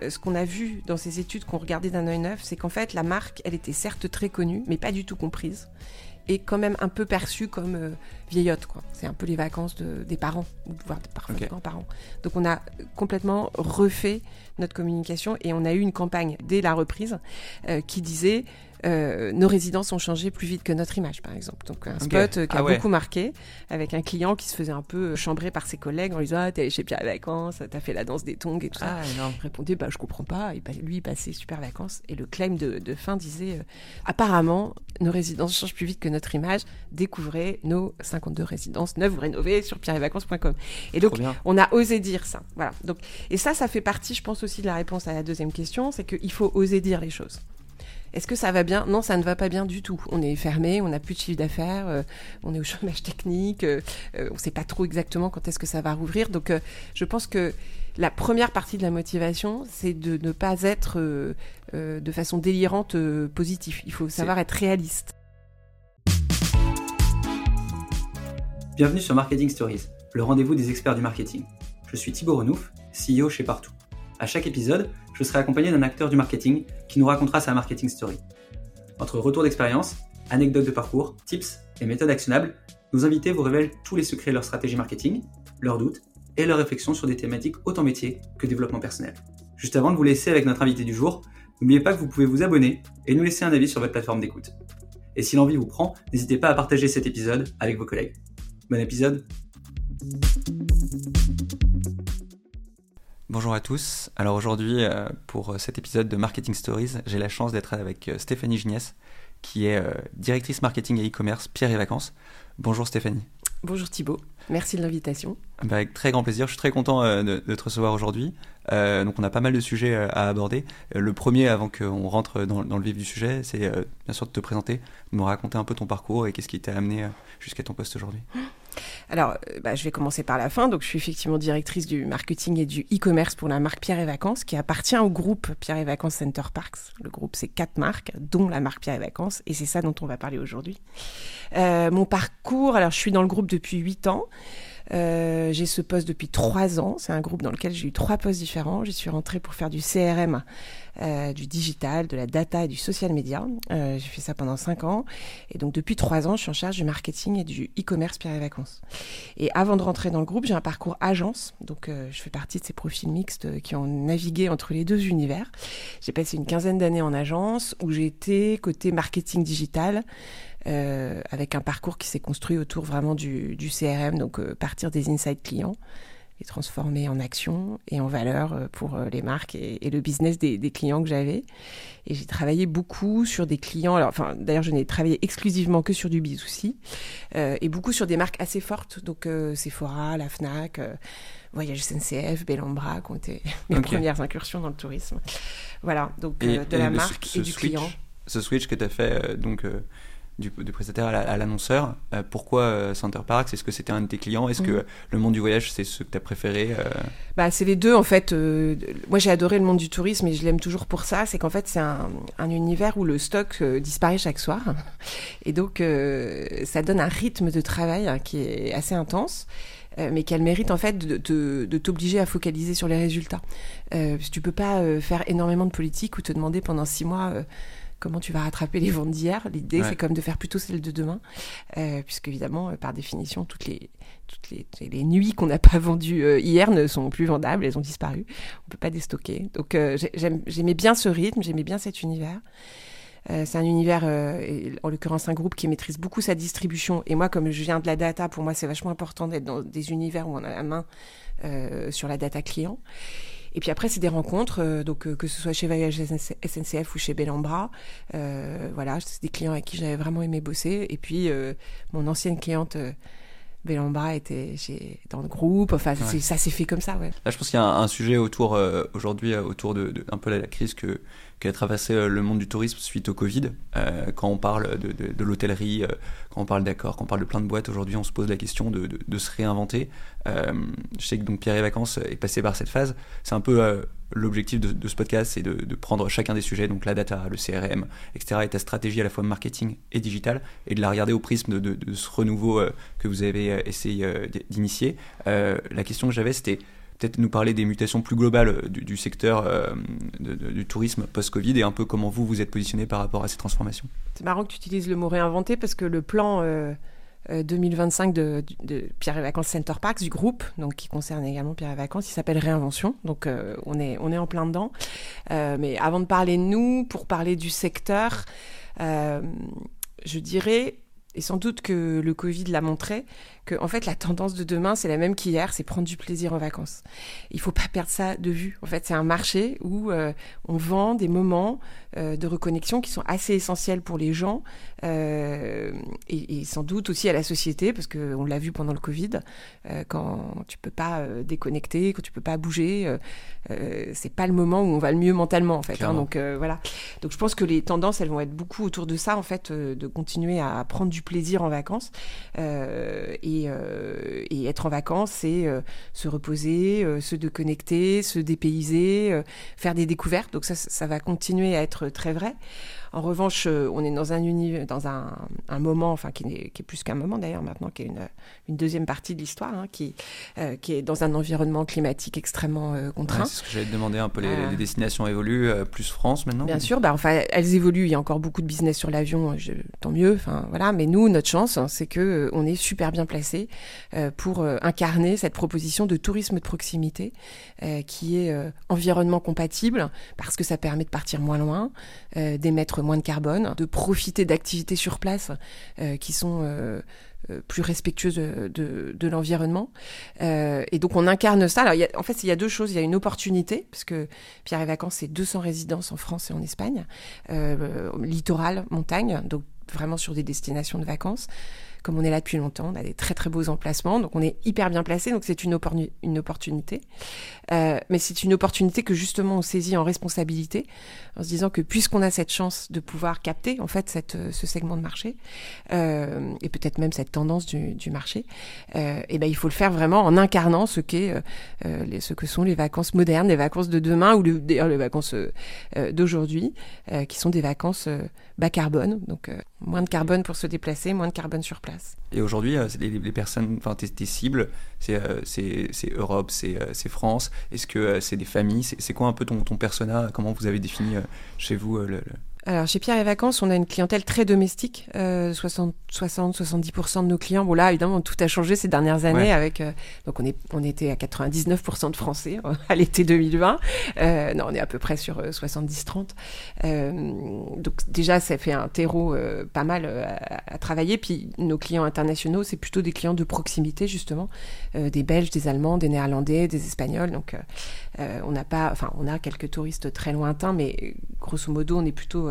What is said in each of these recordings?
ce qu'on a vu dans ces études qu'on regardait d'un œil neuf, c'est qu'en fait, la marque, elle était certes très connue, mais pas du tout comprise et quand même un peu perçue comme euh, vieillotte. Quoi. C'est un peu les vacances de, des parents, voire parfois des grands-parents. Donc on a complètement refait notre communication et on a eu une campagne dès la reprise euh, qui disait euh, nos résidences ont changé plus vite que notre image, par exemple. Donc un spot euh, qui a ah beaucoup marqué, avec un client qui se faisait un peu euh, chambrer par ses collègues en lui disant ah, t'es allé chez Pierre Vacances, t'as fait la danse des tongs et tout ça. Ah, il répondait bah je comprends pas. Et lui il passait super vacances et le claim de, fin disait apparemment nos résidences changent plus vite que notre image. Découvrez nos 52 résidences neuves ou rénovées sur pierrevacances.com. Et donc on a osé dire ça. Voilà. Donc et ça ça fait partie, je pense aussi de la réponse à la deuxième question, c'est qu'il faut oser dire les choses. Est-ce que ça va bien? Non, ça ne va pas bien du tout. On est fermé, on n'a plus de chiffre d'affaires, euh, on est au chômage technique, euh, euh, on ne sait pas trop exactement quand est-ce que ça va rouvrir. Donc, je pense que la première partie de la motivation, c'est de ne pas être de façon délirante positif. Il faut savoir être réaliste. Bienvenue sur Marketing Stories, le rendez-vous des experts du marketing. Je suis Thibaut Renouf, CEO chez Partout. À chaque épisode, je serai accompagné d'un acteur du marketing qui nous racontera sa marketing story. Entre retours d'expérience, anecdotes de parcours, tips et méthodes actionnables, nos invités vous révèlent tous les secrets de leur stratégie marketing, leurs doutes et leurs réflexions sur des thématiques autant métier que développement personnel. Juste avant de vous laisser avec notre invité du jour, n'oubliez pas que vous pouvez vous abonner et nous laisser un avis sur votre plateforme d'écoute. Et si l'envie vous prend, n'hésitez pas à partager cet épisode avec vos collègues. Bon épisode Bonjour à tous. Alors aujourd'hui, euh, pour cet épisode de Marketing Stories, j'ai la chance d'être avec euh, Stéphanie Gignès, qui est euh, directrice marketing et e-commerce Pierre et Vacances. Bonjour Stéphanie. Bonjour Thibault, merci de l'invitation. Bah, avec très grand plaisir, je suis très content de, te recevoir aujourd'hui. donc on a pas mal de sujets à aborder. le premier, avant qu'on rentre dans, dans, le vif du sujet, c'est bien sûr de te présenter, de me raconter un peu ton parcours et qu'est-ce qui t'a amené jusqu'à ton poste aujourd'hui. Alors, euh, bah, je vais commencer par la fin. Donc, je suis effectivement directrice du marketing et du e-commerce pour la marque Pierre et Vacances, qui appartient au groupe Pierre et Vacances Center Parks. Le groupe, c'est quatre marques, dont la marque Pierre et Vacances, et c'est ça dont on va parler aujourd'hui. Euh, mon parcours, alors, je suis dans le groupe depuis huit ans. Euh, j'ai ce poste depuis trois ans. C'est un groupe dans lequel j'ai eu trois postes différents. J'y suis rentrée pour faire du CRM, euh, du digital, de la data et du social media. Euh, j'ai fait ça pendant cinq ans. Et donc depuis trois ans, je suis en charge du marketing et du e-commerce Pierre et Vacances. Et avant de rentrer dans le groupe, j'ai un parcours agence. Donc je fais partie de ces profils mixtes qui ont navigué entre les deux univers. J'ai passé une quinzaine d'années en agence où j'ai été côté marketing digital. Euh, avec un parcours qui s'est construit autour vraiment du, CRM, donc euh, partir des insights clients et transformer en action et en valeur euh, pour les marques et, le business des, clients que j'avais. Et j'ai travaillé beaucoup sur des clients, alors, enfin, d'ailleurs je n'ai travaillé exclusivement que sur du B2C, et beaucoup sur des marques assez fortes, donc Sephora, la FNAC, Voyage SNCF, Bellambra, qui ont été mes premières incursions dans le tourisme. Voilà, donc de la marque et du client. Ce switch que tu as fait, donc du, prestataire à l'annonceur. Euh, pourquoi euh, Center Parks Est-ce que c'était un de tes clients? Est-ce que mhm. le monde du voyage, c'est ce que tu as préféré euh? bah, C'est les deux, en fait. moi, j'ai adoré le monde du tourisme et je l'aime toujours pour ça. C'est qu'en fait, c'est un, univers où le stock disparaît chaque soir. Et donc, ça donne un rythme de travail hein, qui est assez intense mais qu'elle mérite en fait de, de, t'obliger à focaliser sur les résultats. Euh, tu peux pas faire énormément de politique ou te demander pendant six mois comment tu vas rattraper les ventes d'hier. L'idée, c'est comme de faire plutôt celles de demain, euh, puisque évidemment, euh, par définition, toutes les, toutes les, les nuits qu'on n'a pas vendues euh, hier ne sont plus vendables, elles ont disparu. On peut pas déstocker. Donc, euh, j'aimais bien ce rythme, j'aimais bien cet univers. c'est un univers, en l'occurrence un groupe qui maîtrise beaucoup sa distribution. Et moi, comme je viens de la data, pour moi, c'est vachement important d'être dans des univers où on a la main sur la data client. Et puis après, c'est des rencontres, euh, donc euh, que ce soit chez Voyage SNCF ou chez Bellambra. Euh, voilà, c'est des clients avec qui j'avais vraiment aimé bosser. Et puis, mon ancienne cliente. Bellambra était chez, dans le groupe, enfin ça s'est fait comme ça. Ouais. Là, je pense qu'il y a un, sujet autour aujourd'hui autour de, un peu la, la crise que qui a traversé euh, le monde du tourisme suite au Covid. Euh, quand on parle de, l'hôtellerie, euh, quand on parle d'accord, quand on parle de plein de boîtes, aujourd'hui on se pose la question de, se réinventer. je sais que donc Pierre et Vacances est passé par cette phase. C'est un peu l'objectif de, ce podcast, c'est de, prendre chacun des sujets, donc la data, le CRM, etc., et ta stratégie à la fois marketing et digital, et de la regarder au prisme de, ce renouveau que vous avez essayé d'initier. la question que j'avais, c'était peut-être nous parler des mutations plus globales du, secteur du tourisme post-Covid et un peu comment vous vous êtes positionné par rapport à ces transformations. C'est marrant que tu utilises le mot réinventer parce que le plan 2025 de, Pierre et Vacances Center Parks du groupe, donc qui concerne également Pierre et Vacances. Il s'appelle Réinvention, donc on est on est en plein dedans. mais avant de parler de nous, pour parler du secteur, je dirais et sans doute que le Covid l'a montré, que en fait la tendance de demain c'est la même qu'hier, c'est prendre du plaisir en vacances. Il faut pas perdre ça de vue. En fait, c'est un marché où euh, on vend des moments euh, de reconnexion qui sont assez essentiels pour les gens euh, et, et, sans doute aussi à la société parce que on l'a vu pendant le Covid, quand tu peux pas déconnecter, quand tu peux pas bouger, c'est pas le moment où on va le mieux mentalement en fait. Hein, donc voilà. Donc je pense que les tendances elles vont être beaucoup autour de ça en fait, de continuer à prendre du plaisir en vacances et euh, et, être en vacances, c'est euh, se reposer, euh, se déconnecter, se dépayser, faire des découvertes. Donc ça, ça va continuer à être très vrai. En revanche, euh, on est dans un univers, dans un, moment, enfin qui est, qui est plus qu'un moment d'ailleurs maintenant, qui est une, une deuxième partie de l'histoire, hein, qui, euh, qui est dans un environnement climatique extrêmement euh, contraint. c'est ce que j'allais te demander un peu. Les, destinations évoluent, plus France maintenant. Bien sûr, bah enfin elles évoluent. Il y a encore beaucoup de business sur l'avion, tant mieux. Enfin voilà, mais nous, notre chance, hein, c'est que on est super bien placé pour incarner cette proposition de tourisme de proximité, qui est environnement compatible parce que ça permet de partir moins loin, d'émettre moins de carbone, de profiter d'activités sur place euh, qui sont euh, euh, plus respectueuses de, l'environnement. et donc on incarne ça. Alors, en fait, il y a deux choses. Il y a une opportunité, parce que Pierre et Vacances, c'est 200 résidences en France et en Espagne, littoral, montagne, donc vraiment sur des destinations de vacances comme on est là depuis longtemps, on a des très très beaux emplacements, donc on est hyper bien placé, donc c'est une, une opportunité. Euh, mais c'est une opportunité que justement on saisit en responsabilité, en se disant que puisqu'on a cette chance de pouvoir capter en fait cette, ce segment de marché, euh, et peut-être même cette tendance du, du marché, euh, et ben il faut le faire vraiment en incarnant ce qu'est euh, ce que sont les vacances modernes, les vacances de demain ou d'ailleurs les vacances euh, d'aujourd'hui, qui sont des vacances bas carbone, donc moins de carbone pour se déplacer, moins de carbone sur place. Et aujourd'hui, euh, les, les, personnes, enfin tes, cibles, euh, c'est Europe, c'est France. Est-ce que c'est des familles? C'est quoi un peu ton persona? Comment vous avez défini chez vous le, alors, chez Pierre et Vacances, on a une clientèle très domestique. 60, 70% de nos clients. Bon, là, évidemment, tout a changé ces dernières années avec. Euh, donc, on, est, on était à 99% de Français euh, à l'été 2020. Euh, non, on est à peu près sur 70-30. donc, déjà, ça fait un terreau pas mal à, travailler. Puis, nos clients internationaux, c'est plutôt des clients de proximité, justement. des Belges, des Allemands, des Néerlandais, des Espagnols. Donc, on n'a pas. Enfin, on a quelques touristes très lointains, mais grosso modo, on est plutôt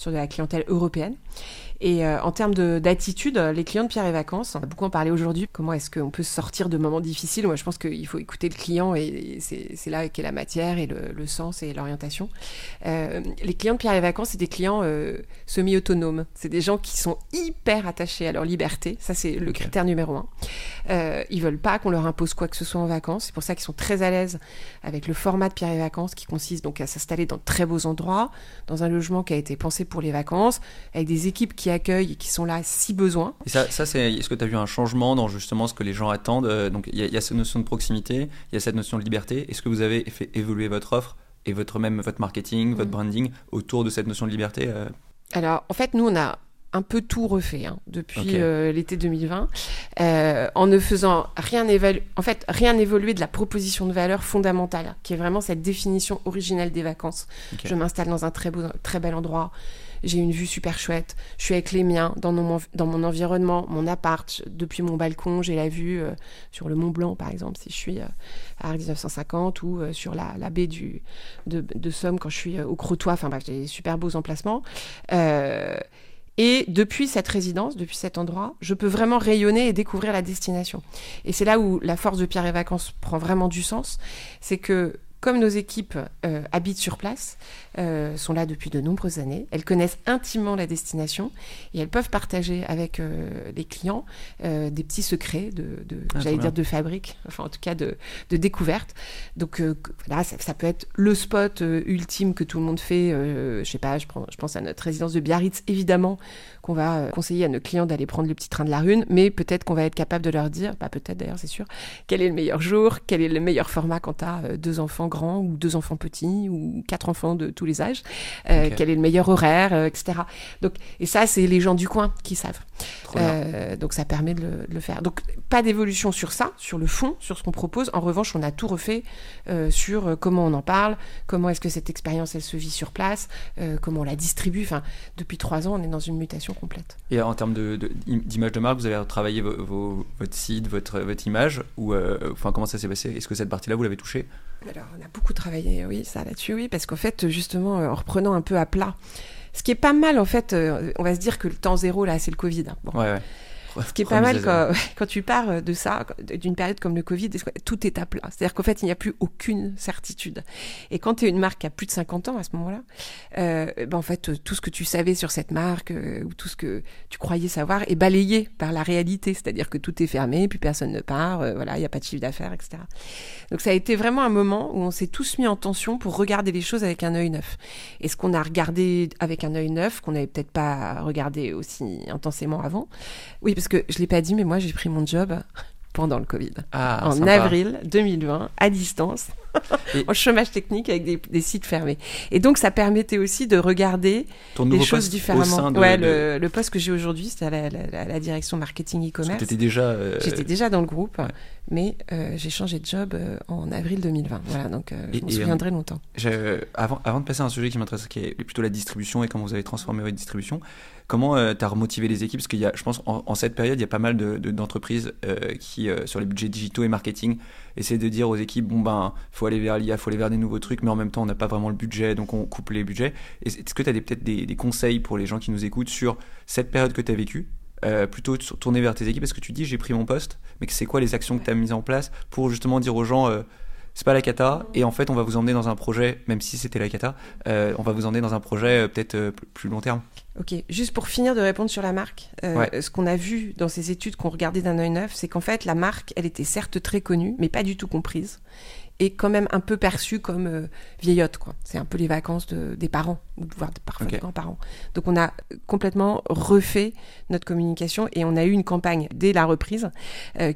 sur de la clientèle européenne. Et euh, en termes d'attitude, les clients de Pierre et Vacances, on a beaucoup en parlé aujourd'hui. Comment est-ce qu'on peut sortir de moments difficiles? Moi, je pense qu'il faut écouter le client et c'est là qu'est la matière et le, sens et l'orientation. Euh, les clients de Pierre et Vacances, c'est des clients euh, semi-autonomes. C'est des gens qui sont hyper attachés à leur liberté. Ça, c'est le critère numéro un. Ils veulent pas qu'on leur impose quoi que ce soit en vacances. C'est pour ça qu'ils sont très à l'aise avec le format de Pierre et Vacances qui consiste donc à s'installer dans de très beaux endroits, dans un logement qui a été pensé pour les vacances, avec des équipes qui accueillent et qui sont là si besoin. Et ça, ça c'est, est-ce que tu as vu un changement dans justement ce que les gens attendent euh, Donc il y, a cette notion de proximité, il y a cette notion de liberté. Est-ce que vous avez fait évoluer votre offre et votre même votre marketing, votre mm. branding autour de cette notion de liberté euh? Alors en fait, nous on a un peu tout refait hein, depuis euh, l'été 2020, en ne faisant rien évaluer, en fait rien évoluer de la proposition de valeur fondamentale, qui est vraiment cette définition originelle des vacances. Je m'installe dans un très beau, très bel endroit. J'ai une vue super chouette, je suis avec les miens dans mon, dans mon environnement, mon appart, depuis mon balcon, j'ai la vue euh, sur le Mont Blanc par exemple, si je suis euh, à 1950 ou euh, sur la, la, baie du, de, de, Somme quand je suis au Crotoy, enfin bref, j'ai des super beaux emplacements. Et depuis cette résidence, depuis cet endroit, je peux vraiment rayonner et découvrir la destination. Et c'est là où la force de Pierre et Vacances prend vraiment du sens. C'est que comme nos équipes euh, habitent sur place, euh, sont là depuis de nombreuses années, elles connaissent intimement la destination et elles peuvent partager avec euh, les clients euh, des petits secrets de, de Ah, j'allais dire de fabrique, enfin en tout cas de, de découverte. Donc euh, là, ça, ça peut être le spot ultime que tout le monde fait. je sais pas, je, prends, je pense à notre résidence de Biarritz, évidemment, qu'on va euh, conseiller à nos clients d'aller prendre le petit train de la Rune, mais peut-être qu'on va être capable de leur dire, bah peut-être d'ailleurs, c'est sûr, quel est le meilleur jour, quel est le meilleur format quand tu as deux enfants grands ou deux enfants petits ou quatre enfants de tous les âges, euh, quel est le meilleur horaire, euh, etc. Donc, et ça, c'est les gens du coin qui savent. Euh, donc ça permet de le, de le faire. Donc pas d'évolution sur ça, sur le fond, sur ce qu'on propose. En revanche, on a tout refait euh, sur euh, comment on en parle, comment est-ce que cette expérience elle se vit sur place, euh, comment on la distribue. Enfin, depuis trois ans, on est dans une mutation complète. Et en termes de- de- d'image de, marque, vous avez retravaillé vo- vos- votre site, votre, votre image ou euh, enfin comment ça s'est passé? Est-ce que cette partie-là vous l'avez touchée? Alors, on a beaucoup travaillé, oui, ça là-dessus, oui, parce qu'en fait, justement, euh, en reprenant un peu à plat, ce qui est pas mal, en fait, euh, on va se dire que le temps zéro, là, c'est le Covid. hein. Bon. Ouais, ouais. Ce qui est pas mal quand tu pars de ça, d'une période comme le Covid, tout est à plat? C'est-à-dire qu'en fait, il n'y a plus aucune certitude. Et quand tu es une marque qui a plus de 50 ans à ce moment-là, euh, ben en fait, tout ce que tu savais sur cette marque euh, ou tout ce que tu croyais savoir est balayé par la réalité. C'est-à-dire que tout est fermé, puis personne ne part, euh, voilà, il n'y a pas de chiffre d'affaires, etc. Donc ça a été vraiment un moment où on s'est tous mis en tension pour regarder les choses avec un œil neuf. Et ce qu'on a regardé avec un œil neuf, qu'on n'avait peut-être pas regardé aussi intensément avant, oui, parce que je l'ai pas dit, mais moi j'ai pris mon job pendant le Covid, Ah, en sympa. avril 2020, à distance, Et- en chômage technique avec des, des sites fermés. Et donc ça permettait aussi de regarder les choses différemment. de, ouais, de- le, le poste que j'ai aujourd'hui, c'est à la, la- la direction marketing e-commerce. déjà. euh, J'étais déjà dans le groupe, ouais. mais euh, j'ai changé de job euh, en avril 2020. Voilà, donc je m'en souviendrai longtemps. avant, avant de passer à un sujet qui m'intéresse, qui est plutôt la distribution et comment vous avez transformé votre distribution, comment tu as remotivé les équipes? Parce qu'il y a, je pense, en, en cette période, il y a pas mal de- de- d'entreprises euh, qui, euh, sur les budgets digitaux et marketing, essaient de dire aux équipes bon ben, faut aller vers l'IA, faut aller vers des nouveaux trucs, mais en même temps, on n'a pas vraiment le budget, donc on coupe les budgets. Est-ce que tu as peut-être des, des conseils pour les gens qui nous écoutent sur cette période que tu as vécue? Euh, plutôt tourner vers tes équipes parce que tu dis j'ai pris mon poste, mais que c'est quoi les actions que tu as mises en place pour justement dire aux gens euh, c'est pas la cata et en fait on va vous emmener dans un projet, même si c'était la cata, euh, on va vous emmener dans un projet euh, peut-être euh, plus- long terme. Ok, juste pour finir de répondre sur la marque, Ouais. ce qu'on a vu dans ces études qu'on regardait d'un œil neuf, c'est qu'en fait la marque, elle était certes très connue, mais pas du tout comprise, et quand même un peu perçue comme vieillotte. quoi. C'est un peu les vacances de- des parents, ou voire parfois Ok. des grands-parents. Donc on a complètement refait notre communication, et on a eu une campagne dès la reprise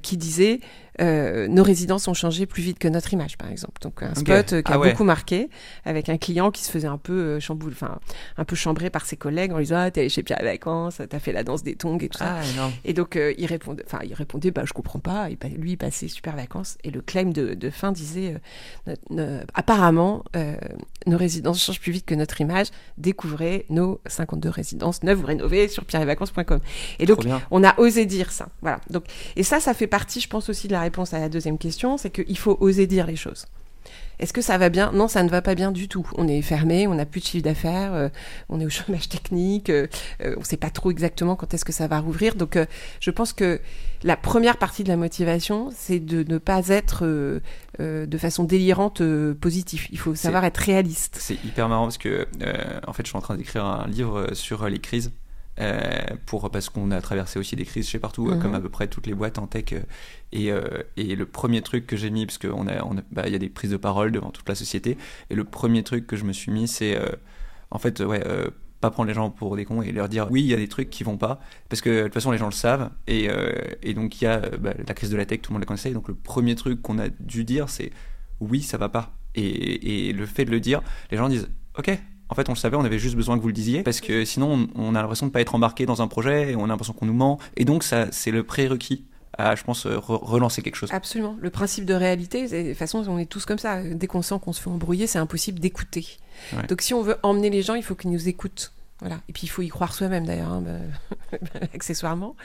qui disait euh, nos résidences ont changé plus vite que notre image, par exemple. Donc un spot euh, qui a Ah ouais. beaucoup marqué, avec un client qui se faisait un peu euh, chamboule, enfin un peu chambré par ses collègues en lui disant ah t'es allé chez Pierre et Vacances, t'as fait la danse des tongs et tout ça. Ah énorme. Et donc euh, il répondait, enfin il répondait bah je comprends pas. Et, bah, lui il passait super vacances et le claim de, de fin disait euh, no- no- apparemment euh, nos résidences changent plus vite que notre image. Découvrez nos 52 résidences neuves ou rénovées sur pierreetvacances.com. Et donc Trop bien. on a osé dire ça. Voilà. Donc, et ça, ça fait partie, je pense aussi de la réponse à la deuxième question, c'est qu'il faut oser dire les choses. Est-ce que ça va bien? Non, ça ne va pas bien du tout. On est fermé, on n'a plus de chiffre d'affaires, euh, on est au chômage technique, euh, euh, on ne sait pas trop exactement quand est-ce que ça va rouvrir. Donc, je pense que la première partie de la motivation, c'est de ne pas être de façon délirante positif. Il faut savoir être réaliste. C'est hyper marrant parce que en fait je suis en train d'écrire un livre sur les crises. Euh, pour parce qu'on a traversé aussi des crises chez partout Mhm. comme à peu près toutes les boîtes en tech euh, et, euh, et le premier truc que j'ai mis parce qu'on a on a- bah, y a des prises de parole devant toute la société et le premier truc que je me suis mis c'est en fait ouais pas prendre les gens pour des cons et leur dire oui il y a des trucs qui vont pas parce que de toute façon les gens le savent et, et donc il y a bah, la crise de la tech tout le monde la connaissait donc le premier truc qu'on a dû dire c'est oui ça va pas et, et le fait de le dire les gens disent ok en fait on le savait on avait juste besoin que vous le disiez parce que sinon on, on a l'impression de pas être embarqué dans un projet et on a l'impression qu'on nous ment et donc ça c'est le prérequis à je pense euh, re- relancer quelque chose Absolument. Le principe de réalité, de toute façon, on est tous comme ça. Dès qu'on sent qu'on se fait embrouiller, c'est impossible d'écouter. Ouais. Donc, si on veut emmener les gens, il faut qu'ils nous écoutent. Voilà. Et puis, il faut y croire soi-même, d'ailleurs, hein, bah, accessoirement.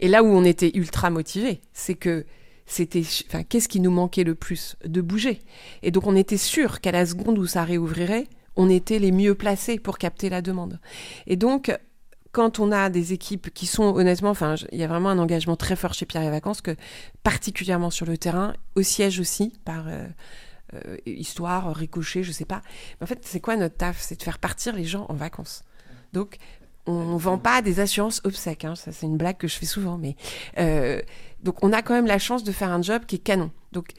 Et là où on était ultra motivé, c'est que c'était, enfin, qu'est-ce qui nous manquait le plus? De bouger. Et donc, on était sûr qu'à la seconde où ça réouvrirait, on était les mieux placés pour capter la demande. Et donc, quand on a des équipes qui sont honnêtement, enfin, il y a vraiment un engagement très fort chez Pierre et Vacances, que particulièrement sur le terrain, au siège aussi, par euh, histoire, ricochet, je sais pas. Mais en fait, c'est quoi notre taf? C'est de faire partir les gens en vacances. Donc, on ne vend pas des assurances obsèques. Hein. Ça, c'est une blague que je fais souvent. Mais donc, on a quand même la chance de faire un job qui est canon. Donc,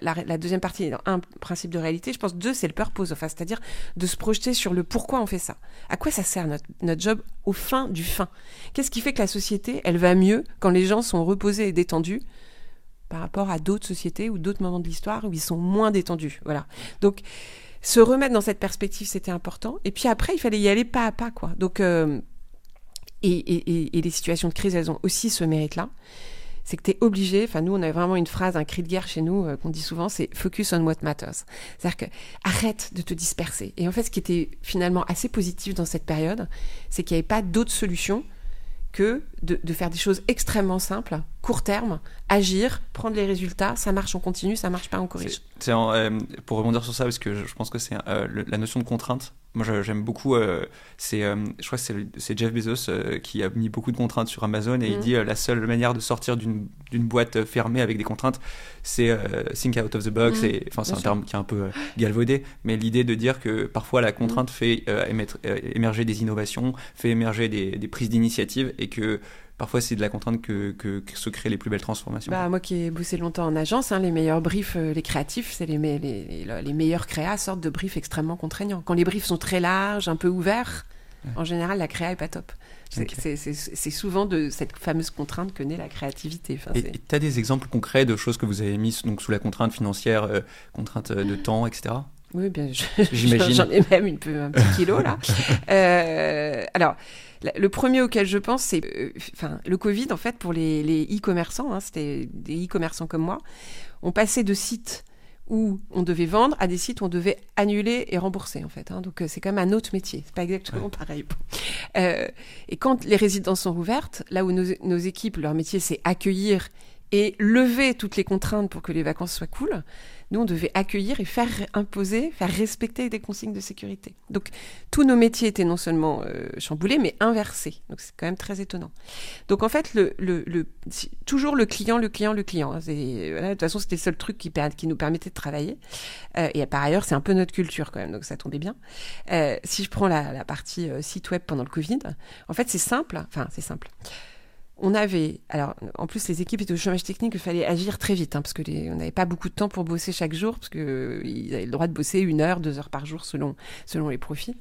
la, deuxième partie un principe de réalité. Je pense deux, c'est le purpose, enfin, c'est-à-dire de se projeter sur le pourquoi on fait ça. À quoi ça sert notre, notre job au fin du fin? Qu'est-ce qui fait que la société, elle va mieux quand les gens sont reposés et détendus par rapport à d'autres sociétés ou d'autres moments de l'histoire où ils sont moins détendus? Voilà. Donc, se remettre dans cette perspective, c'était important. Et puis après, il fallait y aller pas à pas, quoi. Donc, euh, et, et, et, les situations de crise, elles ont aussi ce mérite-là c'est que tu es obligé, enfin nous on a vraiment une phrase, un cri de guerre chez nous euh, qu'on dit souvent, c'est focus on what matters. C'est-à-dire que arrête de te disperser. Et en fait ce qui était finalement assez positif dans cette période, c'est qu'il n'y avait pas d'autre solution que de, faire des choses extrêmement simples, court terme, agir, prendre les résultats, ça marche, on continue, ça marche pas, corrige. Euh, pour rebondir sur ça, parce que je, pense que c'est euh, la notion de contrainte moi, j'aime beaucoup. Euh, c'est, euh, je crois que c'est Jeff Bezos euh, qui a mis beaucoup de contraintes sur Amazon et il mm. dit la seule manière de sortir d'une boîte fermée avec des contraintes, c'est think out of the box. Mm. Et enfin, c'est un terme qui est un peu galvaudé, mais l'idée de dire que parfois la contrainte mm. fait émettre, émerger des innovations, fait émerger des, des prises d'initiative et que parfois c'est de la contrainte que, que, se créent les plus belles transformations. Bah, moi qui ai bossé longtemps en agence, hein, les meilleurs briefs, euh, les créatifs, c'est les, les, les, meilleurs créas sortent de briefs extrêmement contraignants. Quand les briefs sont très larges, un peu ouverts, en général la créa est pas top. C'est souvent de cette fameuse contrainte que naît la créativité. et tu as des exemples concrets de choses que vous avez mis donc, sous la contrainte financière, euh, contrainte euh, de temps, etc. Oui, bien, j'imagine. J'en ai même une peu, un petit kilo là. alors, le premier auquel je pense, c'est euh, enfin, le Covid, en fait, pour les e-commerçants, hein, c'était des e-commerçants comme moi, on passait de sites où on devait vendre à des sites où on devait annuler et rembourser en fait. Hein. Donc euh, c'est quand même un autre métier, c'est pas exactement pareil. Euh, et quand les résidences sont ouvertes, là où nos, nos équipes, leur métier c'est accueillir et lever toutes les contraintes pour que les vacances soient cool, nous, on devait accueillir et faire imposer, faire respecter des consignes de sécurité. Donc, tous nos métiers étaient non seulement euh, chamboulés, mais inversés. Donc, c'est quand même très étonnant. Donc, en fait, le, toujours le client, le client, le client. Hein. de toute façon, c'était le seul truc qui, qui nous permettait de travailler. Euh, et par ailleurs, c'est un peu notre culture quand même, donc ça tombait bien. Euh, si je prends la, la partie site web pendant le Covid, en fait, c'est simple. Enfin, c'est simple on avait, alors en plus les équipes étaient au chômage technique, il fallait agir très vite, hein, parce que on n'avait pas beaucoup de temps pour bosser chaque jour, parce qu'ils avaient le droit de bosser une heure, deux heures par jour selon, selon les profils.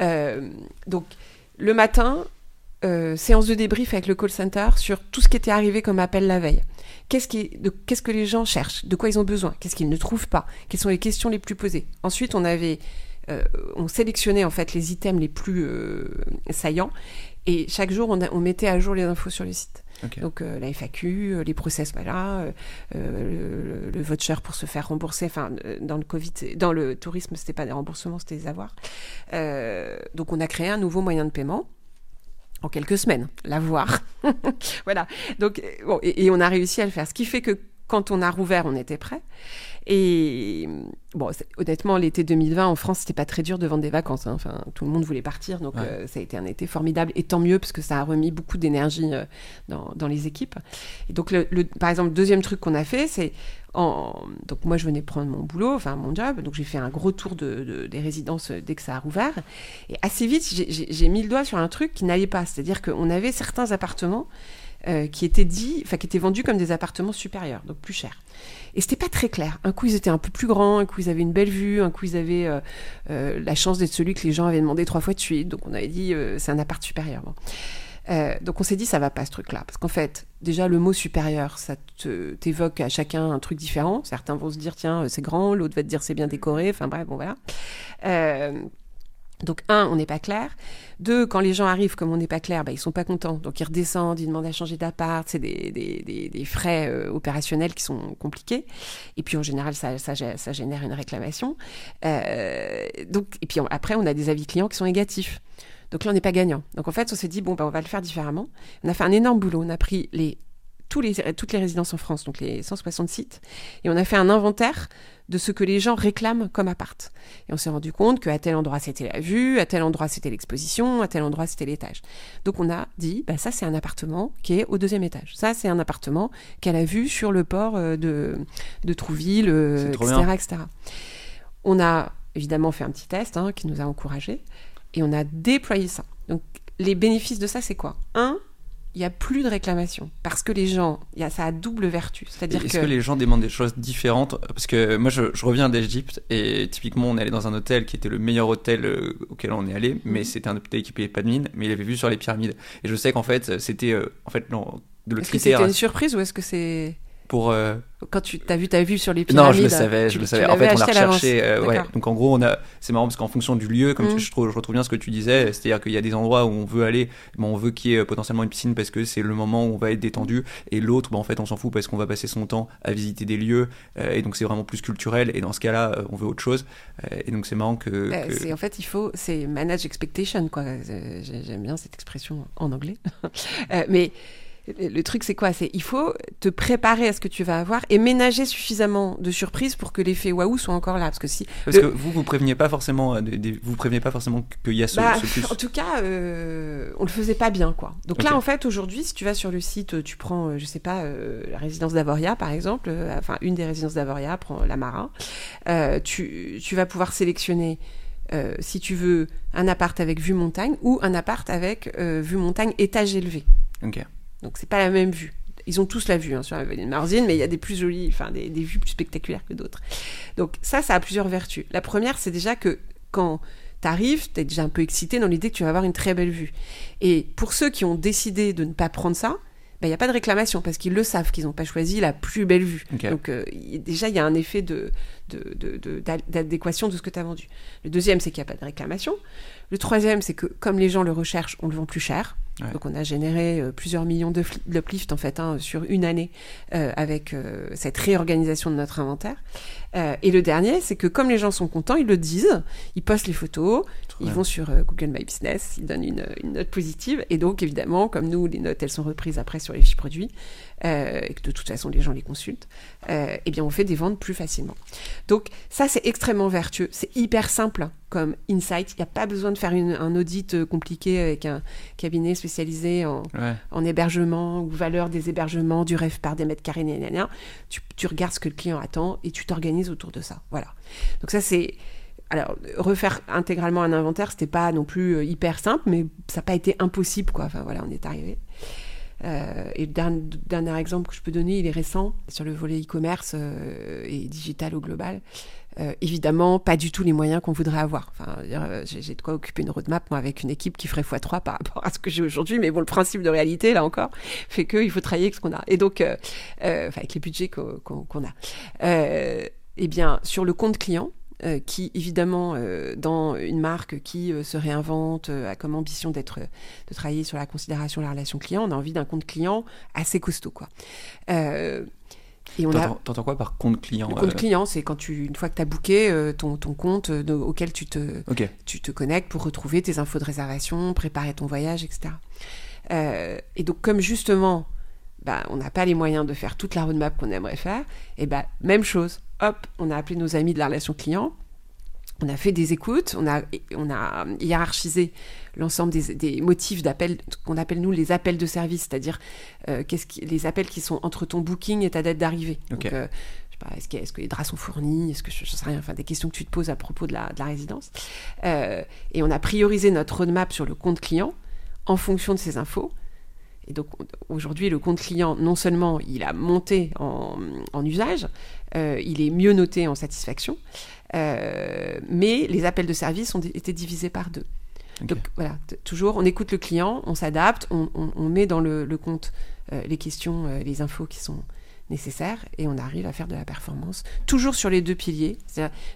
Euh, donc le matin, euh, séance de débrief avec le call center sur tout ce qui était arrivé comme appel la veille. Qu'est-ce, qu'est-ce que les gens cherchent? De quoi ils ont besoin? Qu'est-ce qu'ils ne trouvent pas? Quelles sont les questions les plus posées? Ensuite, on avait euh, on sélectionnait en fait les items les plus saillants et chaque jour, on, mettait à jour les infos sur le site. Donc euh, la FAQ, euh, les process, voilà, euh, le, voucher pour se faire rembourser. Enfin, dans le Covid, dans le tourisme, c'était pas des remboursements, c'était des avoirs. donc on a créé un nouveau moyen de paiement en quelques semaines, l'avoir. voilà. Donc bon, et, on a réussi à le faire. Ce qui fait que quand on a rouvert, on était prêt. Et bon, honnêtement, l'été 2020 en France, c'était pas très dur de vendre des vacances. Hein. Enfin, tout le monde voulait partir, donc euh, ça a été un été formidable. Et tant mieux parce que ça a remis beaucoup d'énergie euh, dans, dans, les équipes. Et donc, le, par exemple, le deuxième truc qu'on a fait, c'est en... donc moi, je venais prendre mon boulot, enfin mon job. Donc j'ai fait un gros tour de, des résidences dès que ça a rouvert. Et assez vite, j'ai mis le doigt sur un truc qui n'allait pas, c'est-à-dire qu'on avait certains appartements euh, qui étaient dit, enfin qui étaient vendus comme des appartements supérieurs, donc plus chers. Et c'était pas très clair. Un coup ils étaient un peu plus grands, un coup ils avaient une belle vue, un coup ils avaient euh, euh, la chance d'être celui que les gens avaient demandé trois fois de suite. Donc on avait dit c'est un appart supérieur. donc on s'est dit ça va pas ce truc-là parce qu'en fait déjà le mot supérieur ça t'évoque à chacun un truc différent. Certains vont se dire tiens c'est grand, l'autre va te dire c'est bien décoré. Enfin bref bon voilà. Donc, un, on n'est pas clair. Deux, quand les gens arrivent, comme on n'est pas clair, bah, ils sont pas contents. Donc, ils redescendent, ils demandent à changer d'appart. C'est des, frais euh, opérationnels qui sont compliqués. Et puis, en général, ça, ça, ça génère une réclamation. Euh, donc, et puis, après, on a des avis clients qui sont négatifs. Donc là, on n'est pas gagnant. Donc, en fait, on s'est dit, bon, bah, on va le faire différemment. On a fait un énorme boulot. On a pris les tous les, toutes les résidences en France, donc les 160 sites, et on a fait un inventaire de ce que les gens réclament comme appart. Et on s'est rendu compte qu'à tel endroit c'était la vue, à tel endroit c'était l'exposition, à tel endroit c'était l'étage. Donc on a dit, bah ça c'est un appartement qui est au deuxième étage. Ça c'est un appartement qu'elle a vu sur le port euh, de, de Trouville, euh, etc., etc., On a évidemment fait un petit test hein, qui nous a encouragés et on a déployé ça. Donc les bénéfices de ça c'est quoi? Un, il n'y a plus de réclamation parce que les gens, y a, ça a double vertu. C'est-à-dire Est-ce que... les gens demandent des choses différentes? Parce que moi, je, reviens d'Égypte et typiquement, on est allé dans un hôtel qui était le meilleur hôtel euh, auquel on est allé, mais mhm. c'était un hôtel qui payait pas de mine, mais il avait vu sur les pyramides. Et je sais qu'en fait, c'était euh, en fait non, de le Est-ce que c'était une surprise ou est-ce que c'est pour. Euh, Quand tu as vu, as vu sur les pyramides. Non, je le savais, je le savais. En fait, on a recherché. Euh, ouais. Donc en gros, on a. C'est marrant parce qu'en fonction du lieu, comme mm. je, trouve, je retrouve bien ce que tu disais, c'est-à-dire qu'il y a des endroits où on veut aller, mais on veut qu'il y ait potentiellement une piscine parce que c'est le moment où on va être détendu, et l'autre, bah, en fait, on s'en fout parce qu'on va passer son temps à visiter des lieux, euh, et donc c'est vraiment plus culturel. Et dans ce cas-là, on veut autre chose. et donc c'est marrant que. C'est en fait, il faut, c'est manage expectation, quoi. J'aime bien cette expression en anglais, mais le truc, c'est quoi? C'est il faut te préparer à ce que tu vas avoir et ménager suffisamment de surprises pour que l'effet waouh soit encore là. Parce que si parce que vous vous préveniez pas forcément, euh, vous préveniez pas forcément qu'il y a ce, bah, plus. En tout cas, euh, on le faisait pas bien, quoi. Donc là, en fait, aujourd'hui, si tu vas sur le site, tu prends, euh, je sais pas, la résidence d'Avoria, par exemple, enfin une des résidences d'Avoria, prends la Marin, tu, tu vas pouvoir sélectionner. si tu veux un appart avec vue montagne ou un appart avec vue montagne étage élevé. Ok. Donc c'est pas la même vue. Ils ont tous la vue hein, sur la vallée de Marzine, mais il y a des plus jolies, enfin des, vues plus spectaculaires que d'autres. Donc ça, ça a plusieurs vertus. La première, c'est déjà que quand tu arrives, tu es déjà un peu excité dans l'idée que tu vas avoir une très belle vue. Et pour ceux qui ont décidé de ne pas prendre ça, ben, il n'y a pas de réclamation parce qu'ils le savent qu'ils n'ont pas choisi la plus belle vue. Donc euh, déjà, il y a un effet d'adéquation de, de, de, ce que tu as vendu. Le deuxième, c'est qu'il n'y a pas de réclamation. Le troisième, c'est que comme les gens le recherchent, on le vend plus cher. Donc on a généré euh, plusieurs millions de d'uplift en fait hein, sur une année euh, avec euh, cette réorganisation de notre inventaire. et le dernier, c'est que comme les gens sont contents, ils le disent, ils postent les photos, ils vont sur Google My Business, ils donnent une, une, note positive. Et donc évidemment, comme nous, les notes elles sont reprises après sur les fiches produits, et que de toute façon les gens les consultent, eh bien on fait des ventes plus facilement. Donc ça c'est extrêmement vertueux, c'est hyper simple comme insight. Il n'y a pas besoin de faire un audit compliqué avec un cabinet spécialisé en, en, hébergement ou valeur des hébergements, du rêve par des mètres carrés, Tu, tu, regardes ce que le client attend et tu t'organises autour de ça. Voilà. Donc ça, c'est... Alors, refaire intégralement un inventaire, c'était pas non plus euh, hyper simple, mais ça n'a pas été impossible, quoi. Enfin, voilà, on est arrivé. Euh, et le dernier, exemple que je peux donner, il est récent, sur le volet e-commerce euh, et digital au global. Évidemment, pas du tout les moyens qu'on voudrait avoir. Enfin, j'ai de quoi occuper une roadmap moi, avec une équipe qui ferait x3 par rapport à ce que j'ai aujourd'hui, mais bon, le principe de réalité, là encore, fait qu'il faut travailler avec ce qu'on a. Et donc, avec les budgets qu'on a. eh bien, sur le compte client, euh, qui évidemment euh, dans une marque qui euh, se réinvente a comme ambition d'être de travailler sur la considération la relation client on a envie d'un compte client assez costaud quoi. Et on T'entends quoi par compte client Le compte client, c'est quand tu, une fois que tu as booké ton, ton, compte auquel tu te, tu te connectes pour retrouver tes infos de réservation, préparer ton voyage, etc. et donc, comme justement, bah, on n'a pas les moyens de faire toute la roadmap qu'on aimerait faire, et bah, même chose hop, on a appelé nos amis de la relation client, on a fait des écoutes, on a, on a hiérarchisé l'ensemble des, motifs d'appel qu'on appelle nous les appels de service, c'est-à-dire euh, les appels qui sont entre ton booking et ta date d'arrivée. Euh, est-ce, que les draps sont fournis Est-ce que je, sais rien Enfin, des questions que tu te poses à propos de la, résidence. Euh, et on a priorisé notre roadmap sur le compte client en fonction de ces infos. Et donc aujourd'hui, le compte client, non seulement il a monté en, usage, euh, il est mieux noté en satisfaction, euh, mais les appels de service ont été divisés par deux. Donc voilà, toujours, on écoute le client, on s'adapte, on, met dans le, compte euh, les questions, les infos qui sont nécessaires et on arrive à faire de la performance, toujours sur les deux piliers.